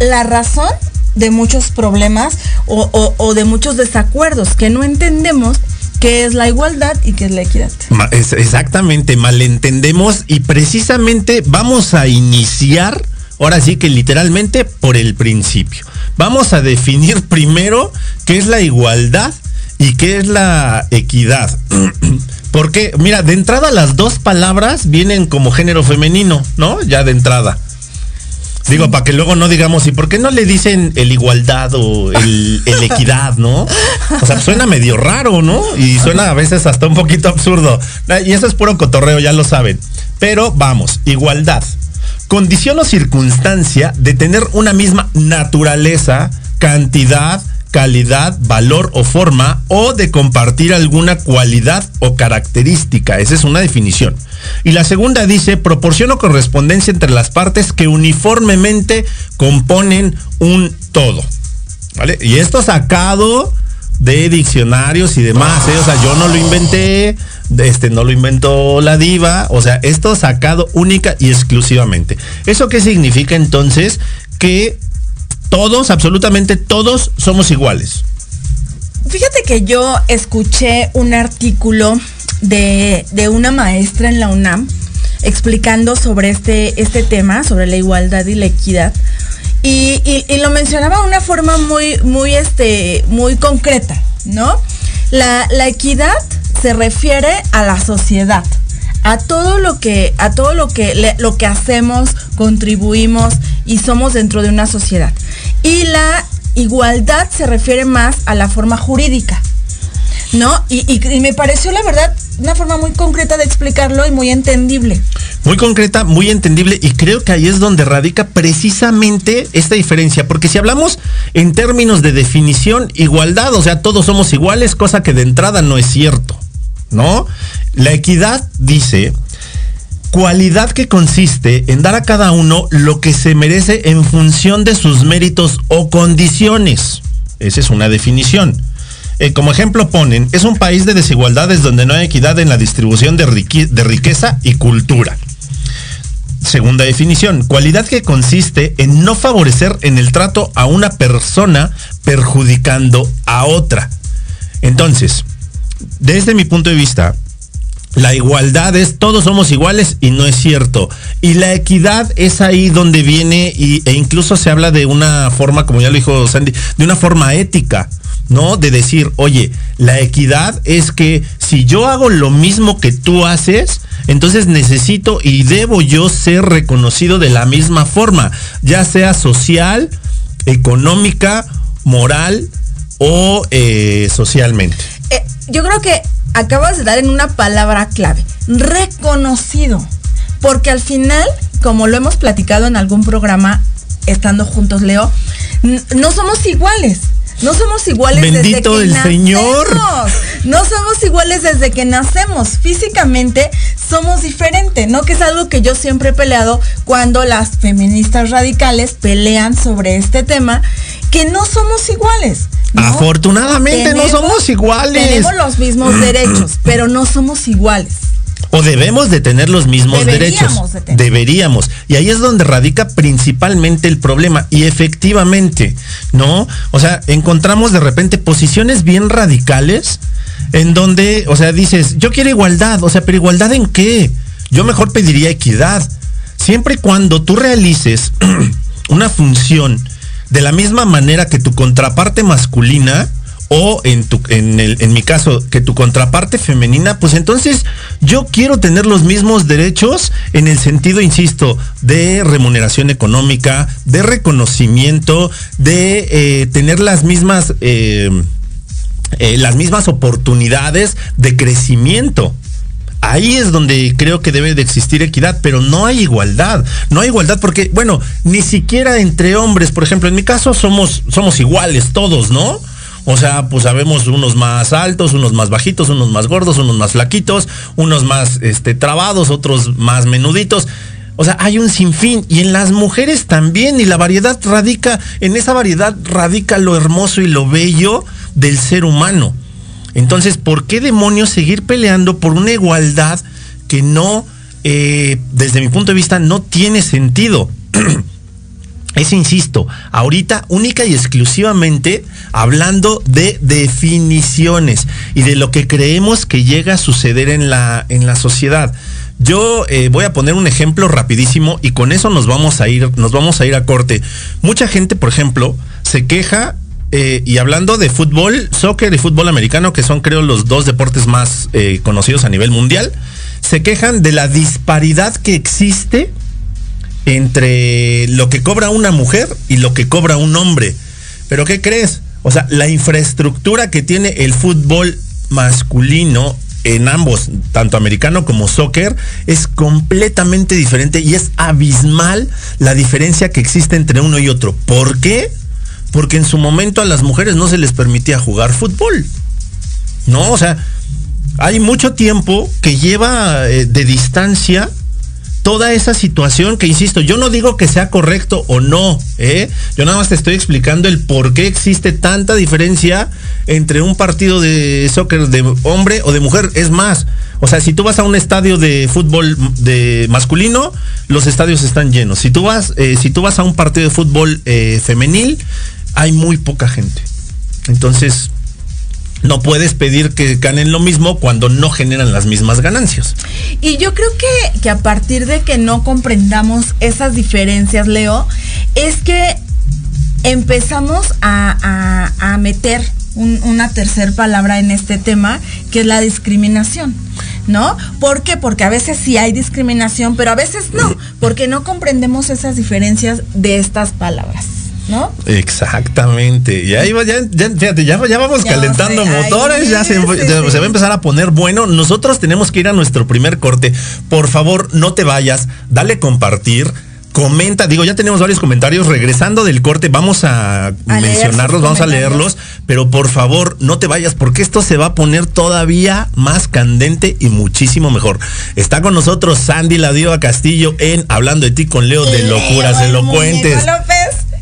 la razón de muchos problemas o, o- o de muchos desacuerdos que no entendemos qué es la igualdad y qué es la equidad. Exactamente, malentendemos y precisamente vamos a iniciar, ahora sí que literalmente por el principio. Vamos a definir primero qué es la igualdad y qué es la equidad. Porque, mira, de entrada las dos palabras vienen como género femenino, ¿no? Ya de entrada. Digo, para que luego no digamos, ¿y por qué no le dicen el igualdad o el, el equidad, no? O sea, suena medio raro, ¿no? Y suena a veces hasta un poquito absurdo. Y eso es puro cotorreo, ya lo saben. Pero vamos, igualdad. Condición o circunstancia de tener una misma naturaleza, cantidad, calidad, valor o forma, o de compartir alguna cualidad o característica. Esa es una definición. Y la segunda dice, proporción o correspondencia entre las partes que uniformemente componen un todo. ¿Vale? Y esto sacado de diccionarios y demás, ¿eh? o sea, yo no lo inventé, este no lo inventó la diva, o sea, esto sacado única y exclusivamente. ¿Eso qué significa entonces? Que todos, absolutamente todos somos iguales. Fíjate que yo escuché un artículo de, de una maestra en la UNAM explicando sobre este, este tema, sobre la igualdad y la equidad. Y, lo mencionaba de una forma muy, muy, este, muy concreta, ¿no? La equidad se refiere a la sociedad, a todo lo que, a todo lo que, lo que hacemos, contribuimos y somos dentro de una sociedad. Y la igualdad se refiere más a la forma jurídica. ¿No? Y, y- y me pareció, la verdad, una forma muy concreta de explicarlo y muy entendible. muy concreta, muy entendible y creo que ahí es donde radica precisamente esta diferencia, porque si hablamos en términos de definición, igualdad, o sea, todos somos iguales, cosa que de entrada no es cierto, ¿no? La equidad dice cualidad que consiste en dar a cada uno lo que se merece en función de sus méritos o condiciones. Esa es una definición. Eh, como ejemplo ponen, es un país de desigualdades donde no hay equidad en la distribución de, de riqueza y cultura. Segunda definición, cualidad que consiste en no favorecer en el trato a una persona perjudicando a otra. Entonces, desde mi punto de vista, la igualdad es todos somos iguales y no es cierto. Y la equidad es ahí donde viene y, e incluso se habla de una forma, como ya lo dijo Sandy, de una forma ética. ¿no? De decir, oye, la equidad es que si yo hago lo mismo que tú haces, entonces necesito y debo yo ser reconocido de la misma forma, ya sea social, económica, moral o eh, socialmente. Yo creo que acabas de dar en una palabra clave, reconocido, porque al final, como lo hemos platicado en algún programa, estando juntos, Leo, no somos iguales no somos iguales desde que el Señor. No somos iguales desde que nacemos. Físicamente somos diferentes, ¿no? Que es algo que yo siempre he peleado cuando las feministas radicales pelean sobre este tema, que no somos iguales. Afortunadamente no somos iguales. Tenemos los mismos derechos, pero no somos iguales o debemos de tener los mismos derechos. Deberíamos. Y ahí es donde radica principalmente el problema. Y efectivamente, ¿no? O sea, encontramos de repente posiciones bien radicales en donde, o sea, dices, yo quiero igualdad, o sea, pero igualdad en qué? Yo mejor pediría equidad. Siempre y cuando tú realices una función de la misma manera que tu contraparte masculina, o en, mi caso, que tu contraparte femenina, pues entonces yo quiero tener los mismos derechos en el sentido, insisto, de remuneración económica, de reconocimiento, de eh, tener las mismas, eh, eh, las mismas oportunidades de crecimiento. Ahí es donde creo que debe de existir equidad, pero no hay igualdad. No hay igualdad porque, bueno, ni siquiera entre hombres, por ejemplo, en mi caso somos, somos iguales todos, ¿no? O sea, pues sabemos unos más altos, unos más bajitos, unos más gordos, unos más flaquitos, unos más este, trabados, otros más menuditos. O sea, hay un sinfín. Y en las mujeres también. Y la variedad radica, en esa variedad radica lo hermoso y lo bello del ser humano. Entonces, ¿por qué demonios seguir peleando por una igualdad que no, eh, desde mi punto de vista, no tiene sentido? es, insisto, ahorita única y exclusivamente hablando de definiciones y de lo que creemos que llega a suceder en la, en la sociedad. Yo eh, voy a poner un ejemplo rapidísimo y con eso nos vamos a ir, nos vamos a ir a corte. Mucha gente, por ejemplo, se queja eh, y hablando de fútbol, soccer y fútbol americano, que son creo los dos deportes más eh, conocidos a nivel mundial, se quejan de la disparidad que existe entre lo que cobra una mujer y lo que cobra un hombre. Pero ¿qué crees? O sea, la infraestructura que tiene el fútbol masculino en ambos, tanto americano como soccer, es completamente diferente y es abismal la diferencia que existe entre uno y otro. ¿Por qué? Porque en su momento a las mujeres no se les permitía jugar fútbol. No, o sea, hay mucho tiempo que lleva eh, de distancia toda esa situación que, insisto, yo no digo que sea correcto o no, ¿eh? yo nada más te estoy explicando el por qué existe tanta diferencia entre un partido de soccer de hombre o de mujer. Es más, o sea, si tú vas a un estadio de fútbol de masculino, los estadios están llenos. Si tú vas, eh, si tú vas a un partido de fútbol eh, femenil, hay muy poca gente. Entonces, no puedes pedir que ganen lo mismo cuando no generan las mismas ganancias. Y yo creo que, que a partir de que no comprendamos esas diferencias, Leo, es que empezamos a, a, meter una tercera palabra en este tema, que es la discriminación. ¿No? ¿Por qué? Porque a veces sí hay discriminación, pero a veces no, porque no comprendemos esas diferencias de estas palabras. ¿No? Exactamente. Y ahí va, ya, ya, fíjate, ya, ya vamos Ya calentando sé, ay, motores, ya, se, ya va a empezar a poner bueno. Nosotros tenemos que ir a nuestro primer corte. Por favor, no te vayas, dale compartir. Comenta, digo, ya tenemos varios comentarios. Regresando del corte, vamos a, mencionarlos, vamos a leerlos. Pero por favor, no te vayas, porque esto se va a poner todavía más candente y muchísimo mejor. Está con nosotros Sandy La Diva Castillo en Hablando de ti con Leo de Locuras Leo, el Elocuentes. Muñeco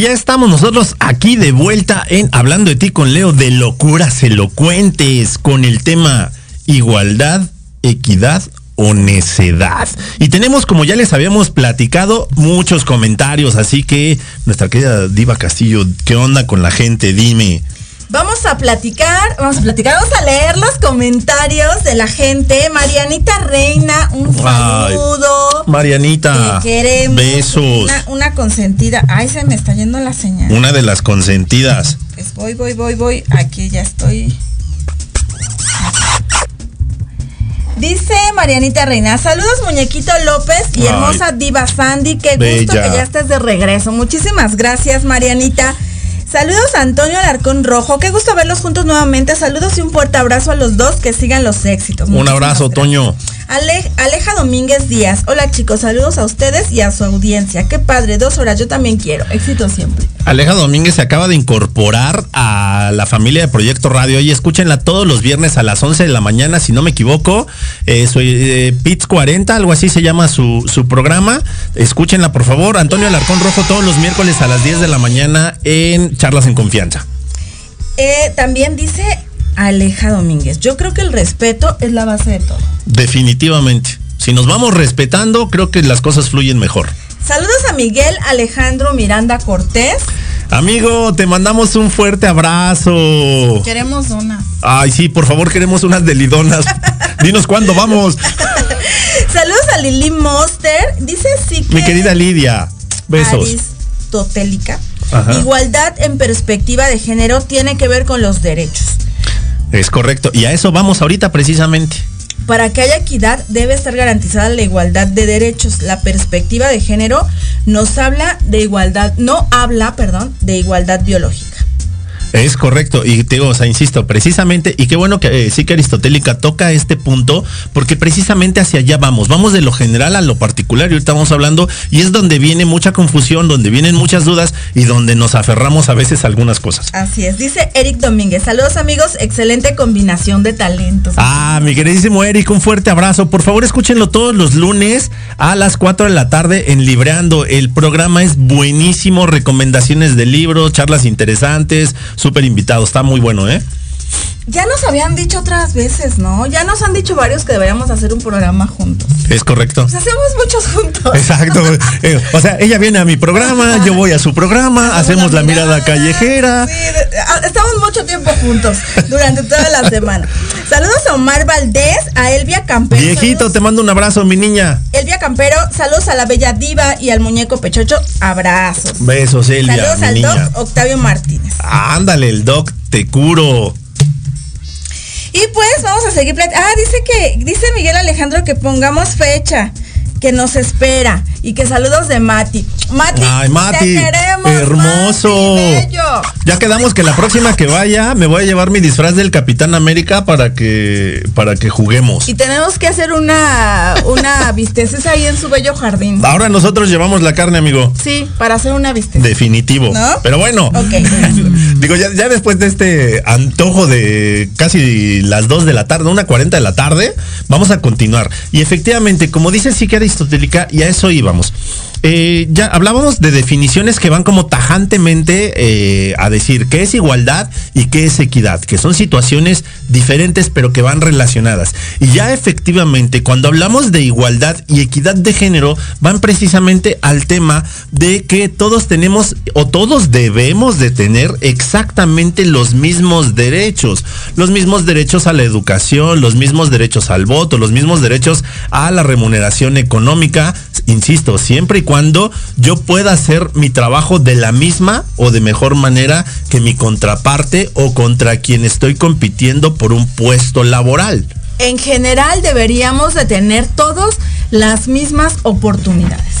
Y ya estamos nosotros aquí de vuelta en Hablando de ti con Leo de locuras elocuentes con el tema igualdad, equidad o necedad. Y tenemos, como ya les habíamos platicado, muchos comentarios, así que nuestra querida Diva Castillo, ¿qué onda con la gente? Dime. Vamos a platicar, vamos a platicar, vamos a leer los comentarios de la gente. Marianita Reina, un Ay, saludo. Marianita, Te queremos. besos. Una, una consentida. Ay, se me está yendo la señal. Una de las consentidas. Pues voy, voy, voy, voy. Aquí ya estoy. Dice Marianita Reina, saludos muñequito López y Ay. hermosa diva Sandy, qué gusto que ya estés de regreso. Muchísimas gracias Marianita. Saludos a Antonio Alarcón Rojo, qué gusto verlos juntos nuevamente. Saludos y un fuerte abrazo a los dos, que sigan los éxitos. Un abrazo, gracias. Toño. Ale- Aleja Domínguez Díaz, hola chicos, saludos a ustedes y a su audiencia. Qué padre, dos horas, yo también quiero. Éxito siempre. Aleja Domínguez se acaba de incorporar a la familia de Proyecto Radio y escúchenla todos los viernes a las 11 de la mañana, si no me equivoco. Eh, soy eh, Pits 40, algo así se llama su, su programa. Escúchenla, por favor. Antonio Alarcón Rojo todos los miércoles a las 10 de la mañana en Charlas en Confianza. Eh, también dice Aleja Domínguez, yo creo que el respeto es la base de todo. Definitivamente. Si nos vamos respetando, creo que las cosas fluyen mejor. Saludos a Miguel Alejandro Miranda Cortés. Amigo, te mandamos un fuerte abrazo. Queremos unas. Ay, sí, por favor, queremos unas delidonas. Dinos cuándo vamos. Saludos a Lili Monster. Dice sí que Mi querida Lidia. Besos. aristotélica. Ajá. Igualdad en perspectiva de género tiene que ver con los derechos. Es correcto. Y a eso vamos ahorita precisamente. Para que haya equidad debe estar garantizada la igualdad de derechos. La perspectiva de género nos habla de igualdad, no habla, perdón, de igualdad biológica. Es correcto. Y te digo, o sea, insisto, precisamente, y qué bueno que eh, sí que Aristotélica toca este punto, porque precisamente hacia allá vamos. Vamos de lo general a lo particular y ahorita vamos hablando, y es donde viene mucha confusión, donde vienen muchas dudas y donde nos aferramos a veces a algunas cosas. Así es, dice Eric Domínguez. Saludos amigos, excelente combinación de talentos. Ah, mi queridísimo Eric, un fuerte abrazo. Por favor, escúchenlo todos los lunes a las 4 de la tarde en Libreando. El programa es buenísimo, recomendaciones de libros, charlas interesantes, súper invitado. Está muy bueno, ¿eh? Ya nos habían dicho otras veces, ¿no? Ya nos han dicho varios que deberíamos hacer un programa juntos. Es correcto. Pues hacemos muchos juntos. Exacto. Eh, o sea, ella viene a mi programa, yo voy a su programa, hacemos la mirada callejera. Sí, ah, estamos mucho tiempo juntos durante toda la semana. Saludos a Omar Valdés, a Elvia Campero. Viejito, te mando un abrazo, mi niña. Elvia Campero, saludos a la bella diva y al muñeco Pechocho, abrazos. Besos, Elvia, saludos mi al niña. doc Octavio Martínez. Ándale, el doc, te curo. Y pues vamos a seguir plat- Ah, dice que, dice Miguel Alejandro que pongamos fecha, que nos espera y que saludos de Mati. Mati, Ay, Mati, te queremos, hermoso. Mati, bello. Ya quedamos que la próxima que vaya me voy a llevar mi disfraz del Capitán América para que para que juguemos. Y tenemos que hacer una, una visteces ahí en su bello jardín. Ahora nosotros llevamos la carne, amigo. Sí, para hacer una visteces. Definitivo. ¿No? Pero bueno, Ok. digo, ya, ya después de este antojo de casi las 2 de la tarde, una 40 de la tarde, vamos a continuar. Y efectivamente, como dice Psique Aristotélica, y a eso íbamos. Eh, ya hablábamos de definiciones que van como tajantemente eh, a decir qué es igualdad y qué es equidad, que son situaciones diferentes pero que van relacionadas. Y ya efectivamente, cuando hablamos de igualdad y equidad de género, van precisamente al tema de que todos tenemos o todos debemos de tener exactamente los mismos derechos. Los mismos derechos a la educación, los mismos derechos al voto, los mismos derechos a la remuneración económica, insisto, siempre y cuando yo pueda hacer mi trabajo de la misma o de mejor manera que mi contraparte o contra quien estoy compitiendo por un puesto laboral. En general deberíamos de tener todos las mismas oportunidades.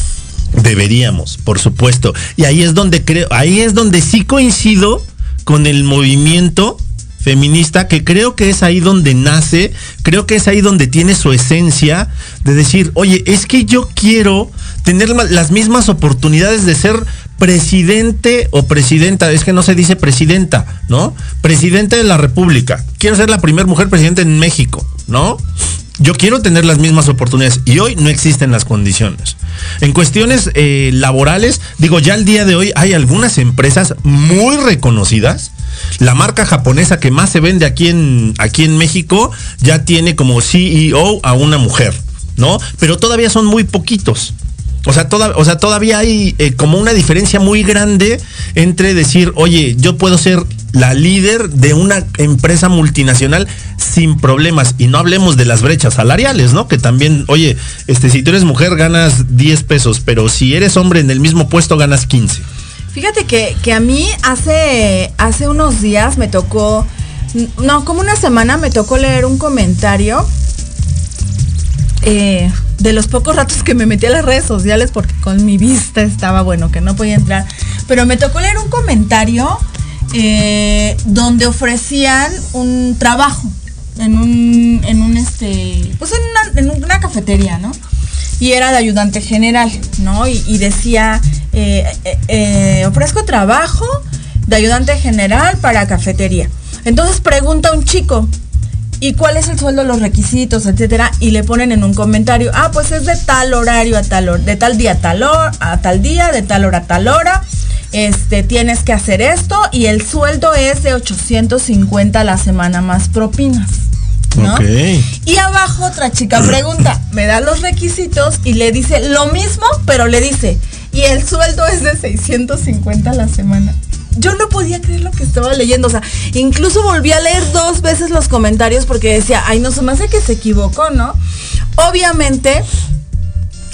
Deberíamos, por supuesto. Y ahí es donde creo, ahí es donde sí coincido con el movimiento feminista, que creo que es ahí donde nace, creo que es ahí donde tiene su esencia de decir, oye, es que yo quiero tener las mismas oportunidades de ser presidente o presidenta, es que no se dice presidenta, ¿no? Presidente de la República. Quiero ser la primera mujer presidente en México, ¿no? Yo quiero tener las mismas oportunidades y hoy no existen las condiciones. En cuestiones eh, laborales, digo, ya al día de hoy hay algunas empresas muy reconocidas. La marca japonesa que más se vende aquí en, aquí en México ya tiene como CEO a una mujer, ¿no? Pero todavía son muy poquitos. O sea, o sea, todavía hay eh, como una diferencia muy grande entre decir, oye, yo puedo ser la líder de una empresa multinacional sin problemas. Y no hablemos de las brechas salariales, ¿no? Que también, oye, este, si tú eres mujer ganas 10 pesos, pero si eres hombre en el mismo puesto ganas 15. Fíjate que, que a mí hace, hace unos días me tocó, no, como una semana me tocó leer un comentario eh, de los pocos ratos que me metí a las redes sociales porque con mi vista estaba bueno que no podía entrar, pero me tocó leer un comentario eh, donde ofrecían un trabajo en un, en un este, pues en una, en una cafetería, ¿no? Y era de ayudante general, ¿no? Y, y decía, eh, eh, eh, ofrezco trabajo de ayudante general para cafetería. Entonces pregunta un chico, ¿y cuál es el sueldo, los requisitos, etcétera? Y le ponen en un comentario, ah, pues es de tal horario a tal hora, de tal día a tal hora, a tal día, de tal hora a tal hora. Este, tienes que hacer esto y el sueldo es de 850 a la semana más propinas. Y abajo otra chica pregunta, me da los requisitos y le dice lo mismo, pero le dice, y el sueldo es de 650 a la semana. Yo no podía creer lo que estaba leyendo, o sea, incluso volví a leer dos veces los comentarios porque decía, ay, no se me hace que se equivocó, ¿no? Obviamente,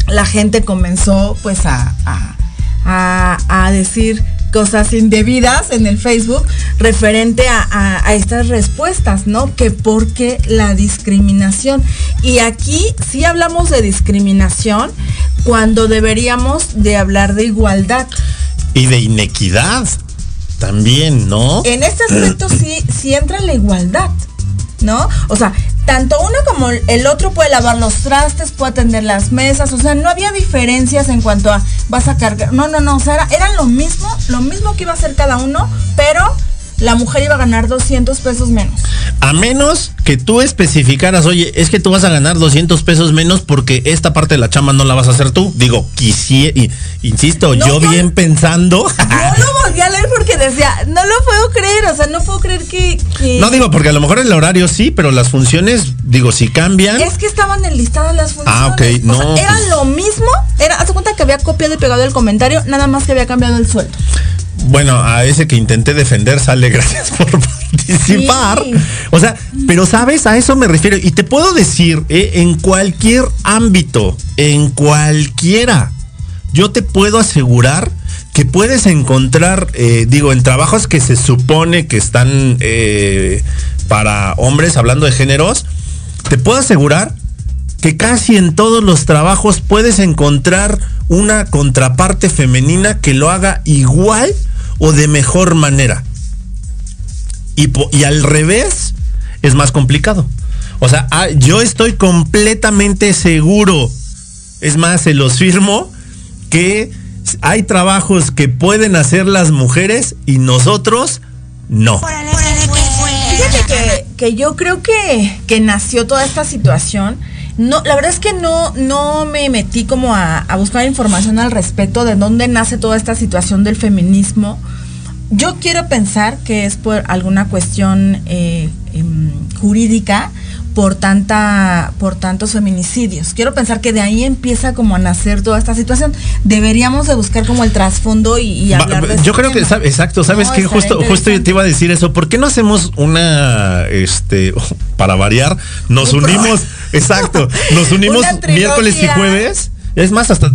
la gente comenzó pues a, a- a- a decir cosas indebidas en el Facebook referente a, a- a estas respuestas, ¿no? Que porque la discriminación. Y aquí sí hablamos de discriminación cuando deberíamos de hablar de igualdad. Y de inequidad también, ¿no? En este aspecto sí, sí entra la igualdad, ¿no? O sea, tanto uno como el otro puede lavar los trastes, puede atender las mesas, o sea, no había diferencias en cuanto a vas a cargar. No, no, no, o sea, era, lo mismo, lo mismo que iba a hacer cada uno, pero la mujer iba a ganar 200 pesos menos. A menos que tú especificaras, oye, es que tú vas a ganar 200 pesos menos porque esta parte de la chamba no la vas a hacer tú. Digo, quisiera, insisto, No, yo yo- bien pensando. Yo lo volví a leer porque decía, no lo puedo creer, o sea, no puedo creer que... que- No digo, porque a lo mejor el horario sí, pero las funciones, digo, si cambian. Es que estaban enlistadas las funciones. Ah, ok, O sea, no, era pues- lo mismo. Era, haz cuenta que había copiado y pegado el comentario, nada más que había cambiado el sueldo. Bueno, a ese que intenté defender sale gracias por participar. Sí. O sea, pero sabes, a eso me refiero. Y te puedo decir, eh, en cualquier ámbito, en cualquiera, yo te puedo asegurar que puedes encontrar, eh, digo, en trabajos que se supone que están eh, para hombres, hablando de géneros, te puedo asegurar que casi en todos los trabajos puedes encontrar una contraparte femenina que lo haga igual o de mejor manera. Y, al revés es más complicado. O sea, ah, yo estoy completamente seguro, es más, se los firmo, que hay trabajos que pueden hacer las mujeres y nosotros no. Fíjate que, que yo creo que, que nació toda esta situación. No, la verdad es que no, no me metí como a, a buscar información al respecto de dónde nace toda esta situación del feminismo. Yo quiero pensar que es por alguna cuestión eh, em, jurídica por tanta por tantos feminicidios. Quiero pensar que de ahí empieza como a nacer toda esta situación. Deberíamos de buscar como el trasfondo y, hablar de este yo creo que, tema. exacto, ¿sabes No, qué? estaría Justo, justo yo te iba a decir eso. ¿Por qué no hacemos una, este, para variar, nos Un pro- unimos, exacto, nos unimos miércoles y jueves? Es más, hasta,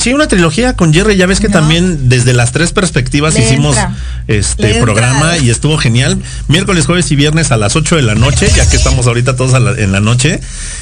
sí, una trilogía con Jerry, ya ves que No. también desde las tres perspectivas Le hicimos entra. este Le entra. programa y estuvo genial. Miércoles, jueves y viernes a las 8 de la noche, ya que estamos ahorita todos la- en la noche.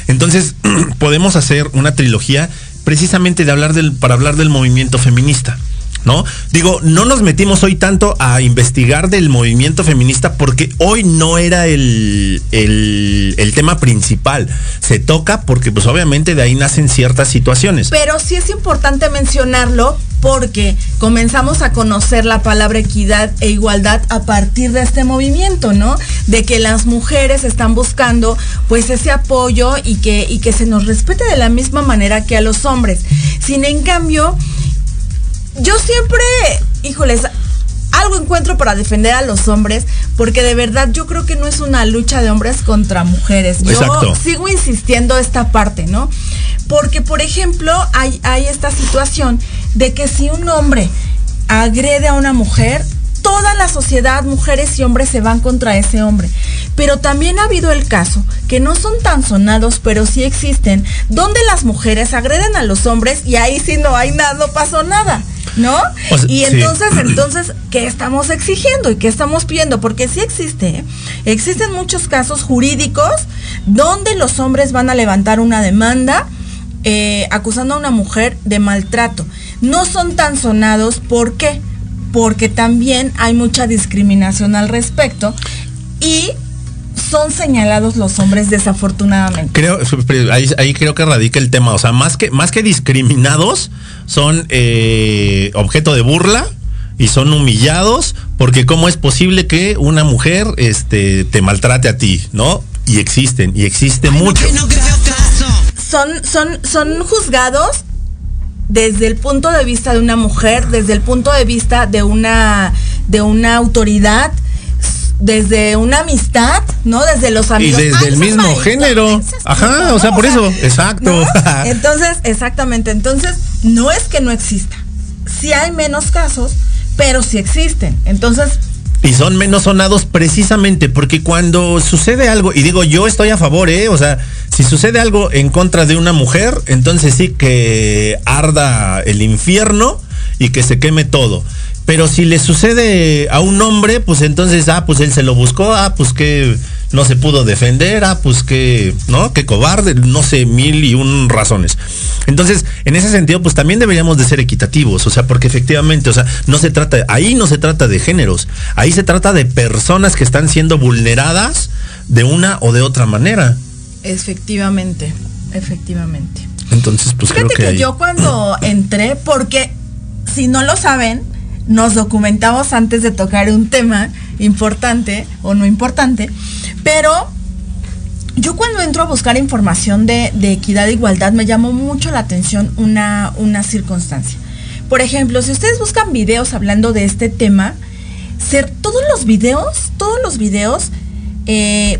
Entonces, podemos hacer una trilogía precisamente de hablar del, para hablar del movimiento feminista. ¿No? Digo, no nos metimos hoy tanto a investigar del movimiento feminista porque hoy no era el, el, tema principal. Se toca porque pues obviamente de ahí nacen ciertas situaciones. Pero sí es importante mencionarlo porque comenzamos a conocer la palabra equidad e igualdad a partir de este movimiento, ¿no? De que las mujeres están buscando pues ese apoyo y que, y que se nos respete de la misma manera que a los hombres. Sin en cambio, yo siempre, híjoles, algo encuentro para defender a los hombres, porque de verdad yo creo que no es una lucha de hombres contra mujeres. Yo Exacto. sigo insistiendo esta parte, ¿no? Porque, por ejemplo, hay, hay esta situación de que si un hombre agrede a una mujer, toda la sociedad, mujeres y hombres, se van contra ese hombre. Pero también ha habido el caso, que no son tan sonados, pero sí existen, donde las mujeres agreden a los hombres y ahí sí no hay nada, no pasó nada. ¿No? O sea, y sí. entonces, entonces, ¿qué estamos exigiendo y qué estamos pidiendo? Porque sí existe, ¿eh? existen muchos casos jurídicos donde los hombres van a levantar una demanda eh, acusando a una mujer de maltrato. No son tan sonados, ¿por qué? Porque también hay mucha discriminación al respecto y son señalados los hombres desafortunadamente. Creo, ahí, ahí creo que radica el tema. O sea, más que, más que discriminados, son eh, objeto de burla y son humillados porque cómo es posible que una mujer este, te maltrate a ti, ¿no? Y existen, y existe mucho. Son, son, son juzgados desde el punto de vista de una mujer, desde el punto de vista de una, de una autoridad, desde una amistad, ¿no? Desde los Y amigos. desde Ay, el mismo género. Ajá, o sea, por eso, exacto. ¿no? Entonces, exactamente. Entonces, no es que no exista. Sí hay menos casos, pero sí existen. Entonces, Y son menos sonados precisamente porque cuando sucede algo, y digo, yo estoy a favor, ¿eh? O sea, si sucede algo en contra de una mujer, entonces sí que arda el infierno y que se queme todo. Pero si le sucede a un hombre, pues entonces, ah, pues él se lo buscó, ah, pues que no se pudo defender, ah, pues que, ¿no? Que cobarde, no sé, mil y un razones. Entonces, en ese sentido, pues también deberíamos de ser equitativos, o sea, porque efectivamente, o sea, no se trata, ahí no se trata de géneros, ahí se trata de personas que están siendo vulneradas de una o de otra manera. efectivamente, efectivamente. Entonces, pues creo Fíjate que que ahí- yo cuando entré, porque si no lo saben, nos documentamos antes de tocar un tema importante o no importante, pero yo cuando entro a buscar información de, equidad e igualdad me llamó mucho la atención una, una circunstancia. Por ejemplo, si ustedes buscan videos hablando de este tema, ser, todos los videos, todos los videos eh,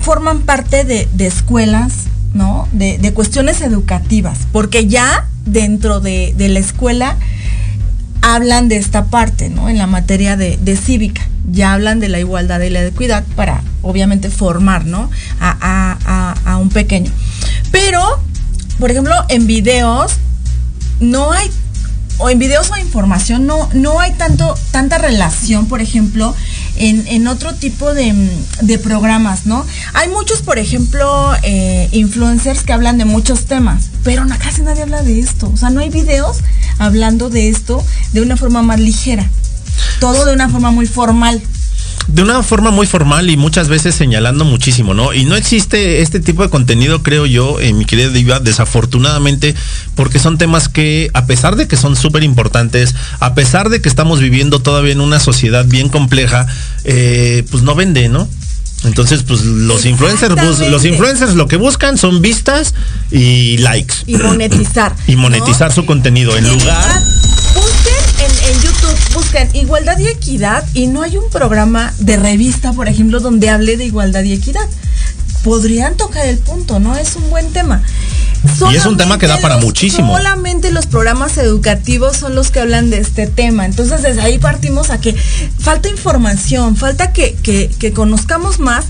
forman parte de, escuelas, ¿no? De, cuestiones educativas, porque ya dentro de, de la escuela hablan de esta parte, ¿no? En la materia de, de cívica, ya hablan de la igualdad y la equidad para, obviamente, formar, ¿no? A, a- a- a un pequeño. Pero, por ejemplo, en videos no hay o en videos o información no, no hay tanto, tanta relación, por ejemplo, en, en otro tipo de, de programas, ¿no? Hay muchos, por ejemplo, eh, influencers que hablan de muchos temas, pero casi nadie habla de esto. O sea, no hay videos hablando de esto de una forma más ligera. Todo de una forma muy formal. De una forma muy formal y muchas veces señalando muchísimo, ¿no? Y no existe este tipo de contenido, creo yo, en mi querida Diva, desafortunadamente, porque son temas que, a pesar de que son súper importantes, a pesar de que estamos viviendo todavía en una sociedad bien compleja, eh, pues no vende, ¿no? Entonces, pues los influencers, los influencers lo que buscan son vistas y likes. Y monetizar. Y monetizar su contenido en lugar. Busquen igualdad y equidad y no hay un programa de revista, por ejemplo, donde hable de igualdad y equidad. Podrían tocar el punto, ¿no? Es un buen tema. Y es un tema que da para los- muchísimo. Solamente los programas educativos son los que hablan de este tema. Entonces, desde ahí partimos a que falta información, falta que, que- que conozcamos más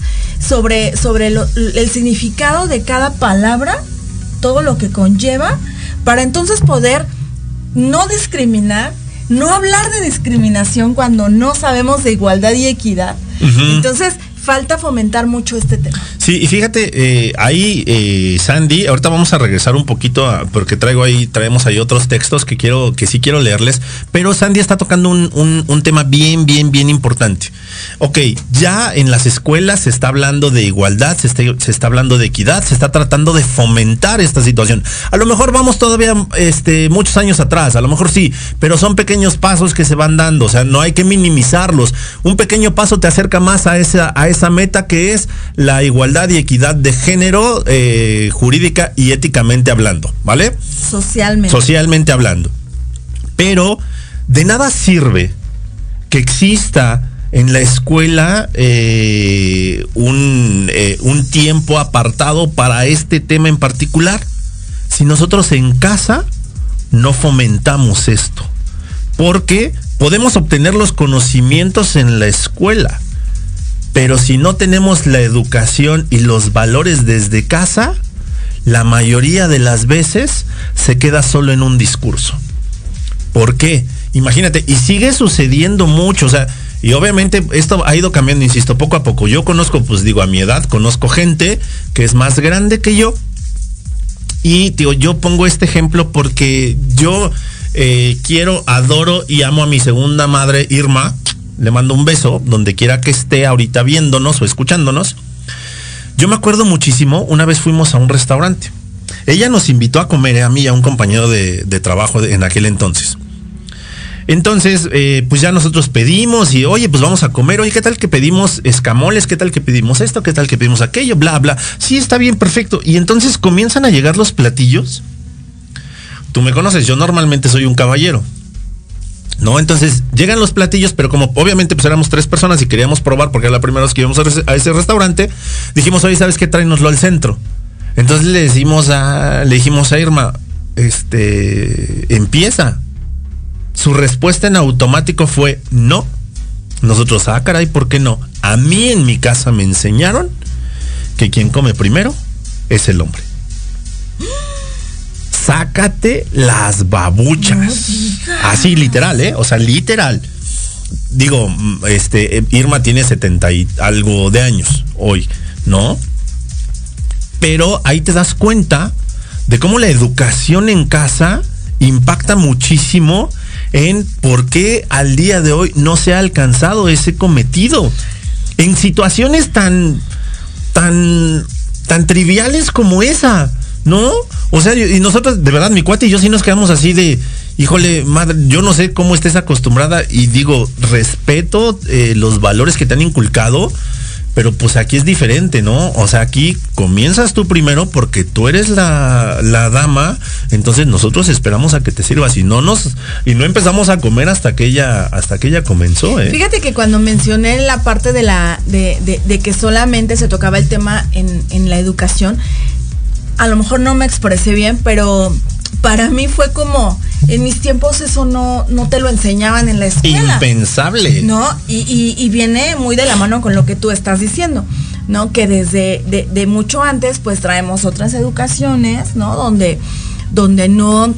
sobre, sobre lo- el significado de cada palabra, todo lo que conlleva, para entonces poder no discriminar, no hablar de discriminación cuando no sabemos de igualdad y equidad. Entonces, falta fomentar mucho este tema. Sí, y fíjate, eh, ahí, eh, Sandy, ahorita vamos a regresar un poquito a- porque traigo ahí, traemos ahí otros textos que quiero, que sí quiero leerles, pero Sandy está tocando un, un- un tema bien, bien, bien importante. Ok, ya en las escuelas se está hablando de igualdad, se está, se está hablando de equidad, se está tratando de fomentar esta situación. A lo mejor vamos todavía este, muchos años atrás, a lo mejor sí, pero son pequeños pasos que se van dando, o sea, no hay que minimizarlos. Un pequeño paso te acerca más a esa, a esa meta que es la igualdad y equidad de género eh, jurídica y éticamente hablando, ¿vale? Socialmente. Socialmente hablando. Pero de nada sirve que exista en la escuela eh, un, eh, un tiempo apartado para este tema en particular si nosotros en casa no fomentamos esto. Porque podemos obtener los conocimientos en la escuela, pero si no tenemos la educación y los valores desde casa, la mayoría de las veces se queda solo en un discurso. ¿Por qué? Imagínate, y sigue sucediendo mucho, o sea, Y obviamente esto ha ido cambiando, insisto, poco a poco. Yo conozco, pues digo, a mi edad, conozco gente que es más grande que yo. Y digo, yo pongo este ejemplo porque yo eh, quiero, adoro y amo a mi segunda madre, Irma. Le mando un beso donde quiera que esté ahorita viéndonos o escuchándonos. Yo me acuerdo muchísimo, una vez fuimos a un restaurante. Ella nos invitó a comer, a mí y a un compañero de, trabajo en aquel entonces. Entonces, eh, pues ya nosotros pedimos y, oye, pues vamos a comer, oye, ¿qué tal que pedimos escamoles? ¿Qué tal que pedimos esto? ¿Qué tal que pedimos aquello? Bla, bla. Sí, está bien, perfecto. Y entonces comienzan a llegar los platillos. Tú me conoces, yo normalmente soy un caballero. ¿No? Entonces llegan los platillos, pero como obviamente pues éramos tres personas y queríamos probar porque era la primera vez que íbamos a ese- restaurante, dijimos, oye, ¿sabes qué? Tráenoslo al centro. Entonces le decimos a, le dijimos a Irma, este, empieza. Su respuesta en automático fue no. Nosotros, ah, caray, ¿por qué no? A mí en mi casa me enseñaron que quien come primero es el hombre. Sácate las babuchas. Así literal, ¿eh? O sea, literal. Digo, este, Irma tiene 70 y algo de años hoy, ¿no? Pero ahí te das cuenta de cómo la educación en casa impacta muchísimo en por qué al día de hoy no se ha alcanzado ese cometido. En situaciones tan, tan, tan triviales como esa, ¿no? O sea, y nosotros, de verdad, mi cuate y yo sí nos quedamos así de, híjole, madre, yo no sé cómo estés acostumbrada y digo, respeto eh, los valores que te han inculcado, pero pues aquí es diferente, ¿no? O sea, aquí comienzas tú primero porque tú eres la, la dama, entonces nosotros esperamos a que te sirvas y no nos, y no empezamos a comer hasta que ella, hasta que ella comenzó, ¿eh? Fíjate que cuando mencioné la parte de la de, de- que solamente se tocaba el tema en, en la educación, a lo mejor no me expresé bien, pero para mí fue como, en mis tiempos eso no, no te lo enseñaban en la escuela. Impensable. ¿No? Y, y- y viene muy de la mano con lo que tú estás diciendo, ¿no? Que desde de, de mucho antes, pues traemos otras educaciones, ¿no? Donde, donde no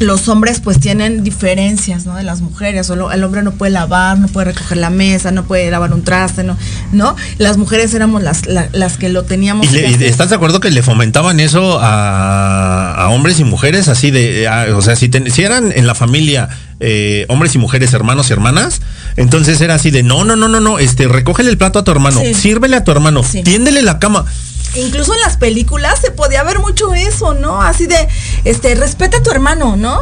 los hombres pues tienen diferencias, ¿no? De las mujeres. O el hombre no puede lavar, no puede recoger la mesa, no puede lavar un traste, ¿no? ¿No? Las mujeres éramos las, la- las que lo teníamos ¿Y, le- estás de acuerdo que le fomentaban eso a, a hombres y mujeres así de, a- o sea, si, ten- si eran en la familia eh, hombres y mujeres, hermanos y hermanas, entonces era así de, no, no, no, no, no, este, recógele el plato a tu hermano, Sí. sírvele a tu hermano, Sí. tiéndele la cama. Incluso en las películas se podía ver mucho eso, ¿no? Así de, este, respeta a tu hermano, ¿no?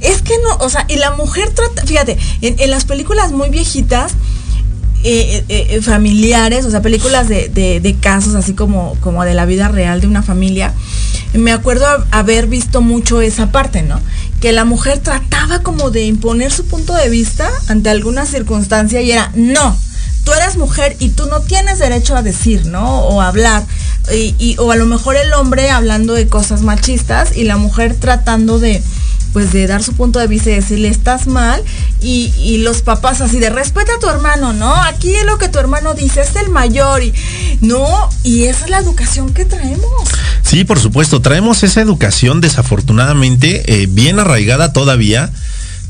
Es que no, o sea, y la mujer trata, fíjate, en, las películas muy viejitas, eh, eh, eh, familiares, o sea, películas de, de- casos así como, como de la vida real de una familia, me acuerdo haber visto mucho esa parte, ¿no? Que la mujer trataba como de imponer su punto de vista ante alguna circunstancia y era, no, tú eres mujer y tú no tienes derecho a decir, ¿no? O hablar. Y, y- o a lo mejor el hombre hablando de cosas machistas y la mujer tratando de pues de dar su punto de vista y decirle estás mal y, y los papás así de respeta a tu hermano, ¿no? Aquí es lo que tu hermano dice, es el mayor y no, y esa es la educación que traemos. Sí, por supuesto, traemos esa educación desafortunadamente eh, bien arraigada todavía.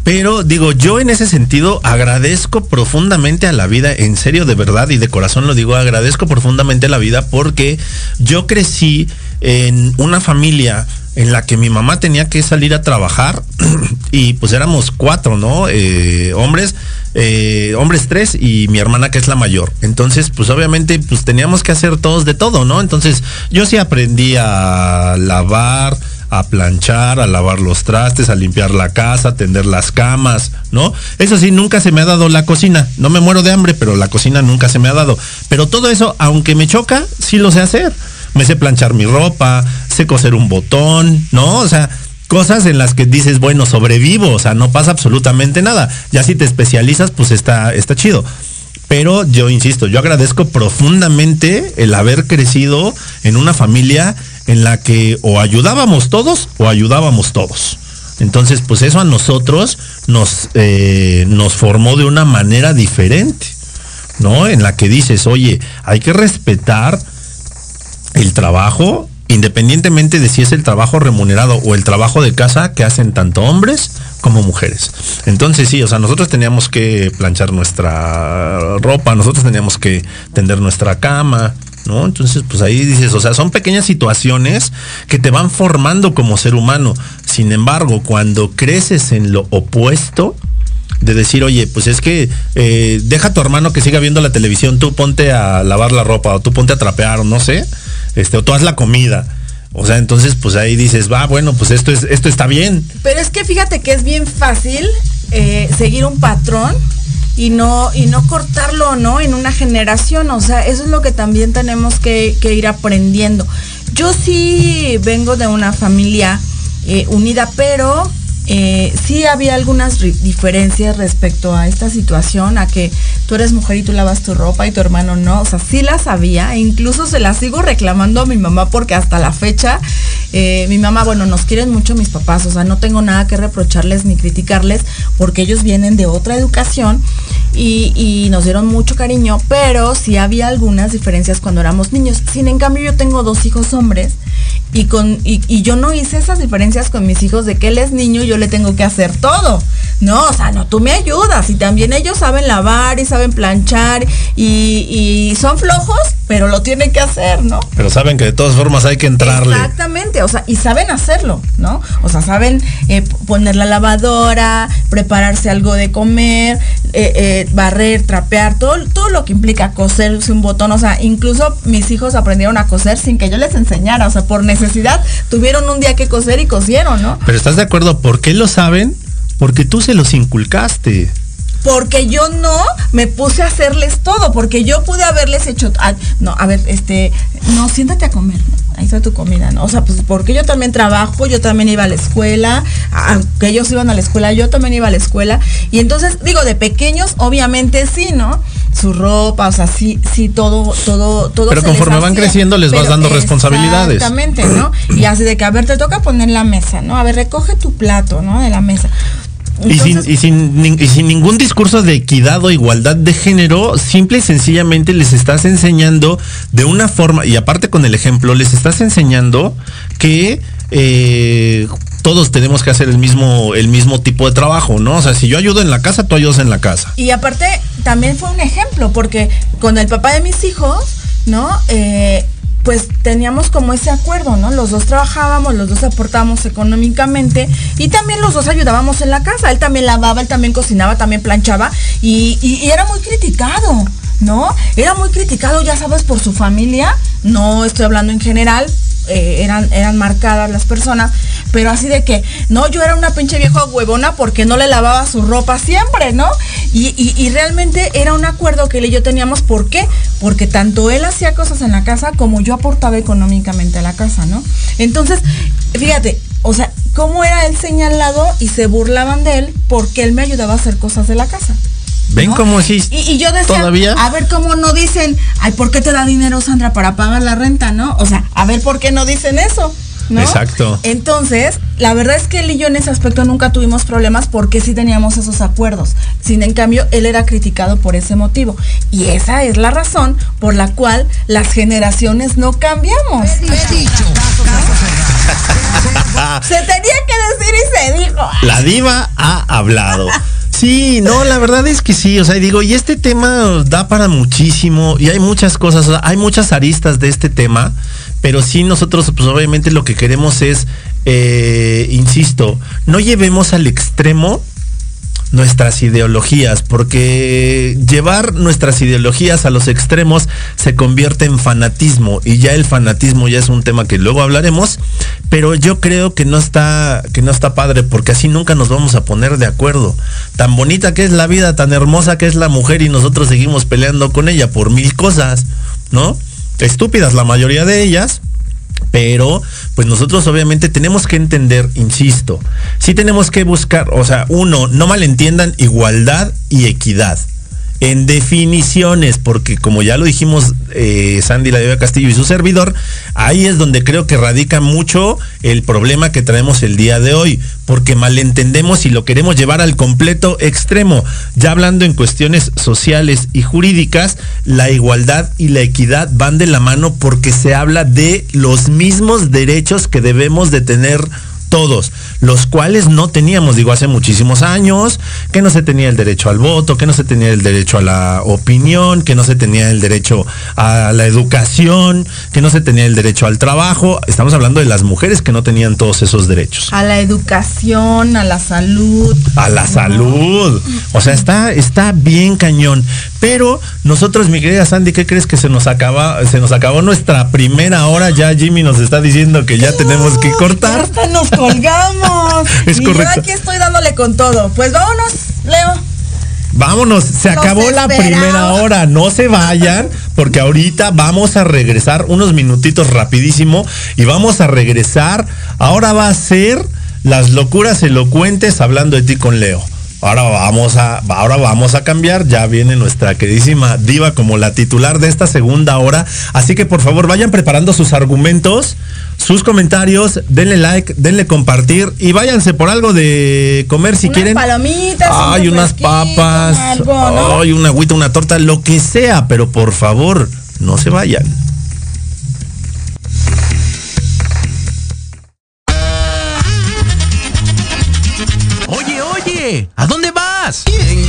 Pero digo, yo en ese sentido agradezco profundamente a la vida, en serio, de verdad y de corazón lo digo, agradezco profundamente a la vida porque yo crecí en una familia en la que mi mamá tenía que salir a trabajar y pues éramos cuatro, ¿no? Eh, hombres, eh, hombres tres y mi hermana que es la mayor. Entonces, pues obviamente, pues teníamos que hacer todos de todo, ¿no? Entonces, yo sí aprendí a lavar, a planchar, a lavar los trastes, a limpiar la casa, a tender las camas, ¿no? Eso sí, nunca se me ha dado la cocina. No me muero de hambre, pero la cocina nunca se me ha dado. Pero todo eso, aunque me choca, sí lo sé hacer. Me sé planchar mi ropa, sé coser un botón, ¿no? O sea, cosas en las que dices, bueno, sobrevivo, o sea, no pasa absolutamente nada. Ya si te especializas, pues está, está chido. Pero yo insisto, yo agradezco profundamente el haber crecido en una familia en la que o ayudábamos todos o ayudábamos todos. Entonces, pues eso a nosotros nos, eh, nos formó de una manera diferente, ¿no? En la que dices, oye, hay que respetar el trabajo independientemente de si es el trabajo remunerado o el trabajo de casa que hacen tanto hombres como mujeres. Entonces sí, o sea, nosotros teníamos que planchar nuestra ropa, nosotros teníamos que tender nuestra cama, ¿no? Entonces, pues ahí dices, o sea, son pequeñas situaciones que te van formando como ser humano. Sin embargo, cuando creces en lo opuesto, de decir, oye, pues es que eh, deja a tu hermano que siga viendo la televisión, tú ponte a lavar la ropa, o tú ponte a trapear, o no sé, este, o tú haz la comida. O sea, entonces, pues ahí dices, va, bueno, pues esto es, esto está bien. Pero es que fíjate que es bien fácil eh, seguir un patrón y no, y no cortarlo, ¿no? En una generación. O sea, eso es lo que también tenemos que, ir aprendiendo. Yo sí vengo de una familia eh, unida, pero eh, sí había algunas diferencias respecto a esta situación, a que tú eres mujer y tú lavas tu ropa y tu hermano no. O sea, sí las había, e incluso se las sigo reclamando a mi mamá porque hasta la fecha, eh, mi mamá, bueno, nos quieren mucho mis papás, o sea, no tengo nada que reprocharles ni criticarles porque ellos vienen de otra educación y, nos dieron mucho cariño, pero sí había algunas diferencias cuando éramos niños. Sin en cambio, yo tengo dos hijos hombres y, con, y, yo no hice esas diferencias con mis hijos de que él es niño yo le tengo que hacer todo. No, o sea, no, tú me ayudas y también ellos saben lavar y saben planchar y, y son flojos, pero lo tienen que hacer, ¿no? Pero saben que de todas formas hay que entrarle. Exactamente, o sea, y saben hacerlo, ¿no? O sea, saben eh, poner la lavadora, prepararse algo de comer, eh, eh, barrer, trapear, todo, todo lo que implica coserse un botón, o sea, incluso mis hijos aprendieron a coser sin que yo les enseñara, o sea, por necesidad tuvieron un día que coser y cosieron, ¿no? Pero ¿estás de acuerdo? ¿Por qué lo saben? Porque tú se los inculcaste. Porque yo no me puse a hacerles todo, porque yo pude haberles hecho, ah, no, a ver, este, no, siéntate a comer, ¿no? ahí está tu comida, ¿no? O sea, pues porque yo también trabajo, yo también iba a la escuela, aunque ellos iban a la escuela, yo también iba a la escuela, y entonces, digo, de pequeños, obviamente sí, ¿no? Su ropa, o sea, sí, sí, todo, todo, todo. Pero se les conforme van creciendo, les vas dando responsabilidades. Exactamente, ¿no? Y así de que, a ver, te toca poner la mesa, ¿no? A ver, recoge tu plato, ¿no? De la mesa. Y sin, y, sin, y sin ningún discurso de equidad o igualdad de género, simple y sencillamente les estás enseñando de una forma, y aparte con el ejemplo, les estás enseñando que eh, todos tenemos que hacer el mismo, el mismo tipo de trabajo, ¿no? O sea, si yo ayudo en la casa, tú ayudas en la casa. Y aparte, también fue un ejemplo, porque con el papá de mis hijos, ¿no? Eh, pues teníamos como ese acuerdo, ¿no? Los dos trabajábamos, los dos aportábamos económicamente y también los dos ayudábamos en la casa. Él también lavaba, él también cocinaba, también planchaba y, y- y era muy criticado, ¿no? Era muy criticado, ya sabes, por su familia. No estoy hablando en general, eh, eran, eran marcadas las personas, pero así de que, no, yo era una pinche vieja huevona porque no le lavaba su ropa siempre, ¿no? Y, y- realmente era un acuerdo que él y yo teníamos, ¿por qué? Porque tanto él hacía cosas en la casa como yo aportaba económicamente a la casa, ¿no? Entonces, fíjate, o sea, cómo era él señalado y se burlaban de él porque él me ayudaba a hacer cosas de la casa. ¿Ven ¿no? cómo así? Y, y yo decía, ¿Todavía? a ver cómo no dicen, ay, ¿por qué te da dinero Sandra para pagar la renta, no? O sea, a ver por qué no dicen eso, ¿no? Exacto. Entonces, la verdad es que él y yo en ese aspecto nunca tuvimos problemas porque sí teníamos esos acuerdos. Sin en cambio, él era criticado por ese motivo. Y esa es la razón por la cual las generaciones no cambiamos. Se tenía que decir y se dijo. La diva ha hablado. Sí, no, la verdad es que sí, o sea, digo, y este tema da para muchísimo y hay muchas cosas, o sea, hay muchas aristas de este tema, pero sí nosotros, pues obviamente lo que queremos es, eh, insisto, no llevemos al extremo nuestras ideologías, porque llevar nuestras ideologías a los extremos se convierte en fanatismo y ya el fanatismo ya es un tema que luego hablaremos, pero yo creo que no está que no está padre porque así nunca nos vamos a poner de acuerdo. Tan bonita que es la vida, tan hermosa que es la mujer y nosotros seguimos peleando con ella por mil cosas, ¿no? Estúpidas la mayoría de ellas, pero, pues nosotros obviamente tenemos que entender, insisto, sí tenemos que buscar, o sea, uno, no malentiendan igualdad y equidad. En definiciones, porque como ya lo dijimos eh, Sandy La Castillo y su servidor, ahí es donde creo que radica mucho el problema que traemos el día de hoy, porque malentendemos y lo queremos llevar al completo extremo. Ya hablando en cuestiones sociales y jurídicas, la igualdad y la equidad van de la mano porque se habla de los mismos derechos que debemos de tener todos, los cuales no teníamos, digo, hace muchísimos años, que no se tenía el derecho al voto, que no se tenía el derecho a la opinión, que no se tenía el derecho a la educación, que no se tenía el derecho al trabajo. Estamos hablando de las mujeres que no tenían todos esos derechos. A la educación, a la salud. A la salud. O sea, está, está bien cañón. Pero nosotros, mi querida Sandy, ¿qué crees que se nos acaba, se nos acabó nuestra primera hora? Ya Jimmy nos está diciendo que ya tenemos que cortar. Hasta nos colgamos. Es y correcto. yo aquí estoy dándole con todo. Pues vámonos, Leo. Vámonos, se acabó la primera hora, no se vayan, porque ahorita vamos a regresar unos minutitos rapidísimo y vamos a regresar. Ahora va a ser las locuras elocuentes hablando de ti con Leo. Ahora vamos a, ahora vamos a cambiar. Ya viene nuestra queridísima diva como la titular de esta segunda hora. Así que por favor vayan preparando sus argumentos, sus comentarios, denle like, denle compartir y váyanse por algo de comer si Unas quieren. palomitas, Ay, unas papas. algo, ¿no? Ay, una agüita, una torta, lo que sea, pero por favor, no se vayan. Oye, ¿a dónde vas?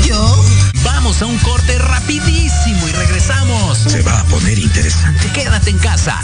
yo? Vamos a un corte rapidísimo y regresamos. Se va a poner interesante. Quédate en casa,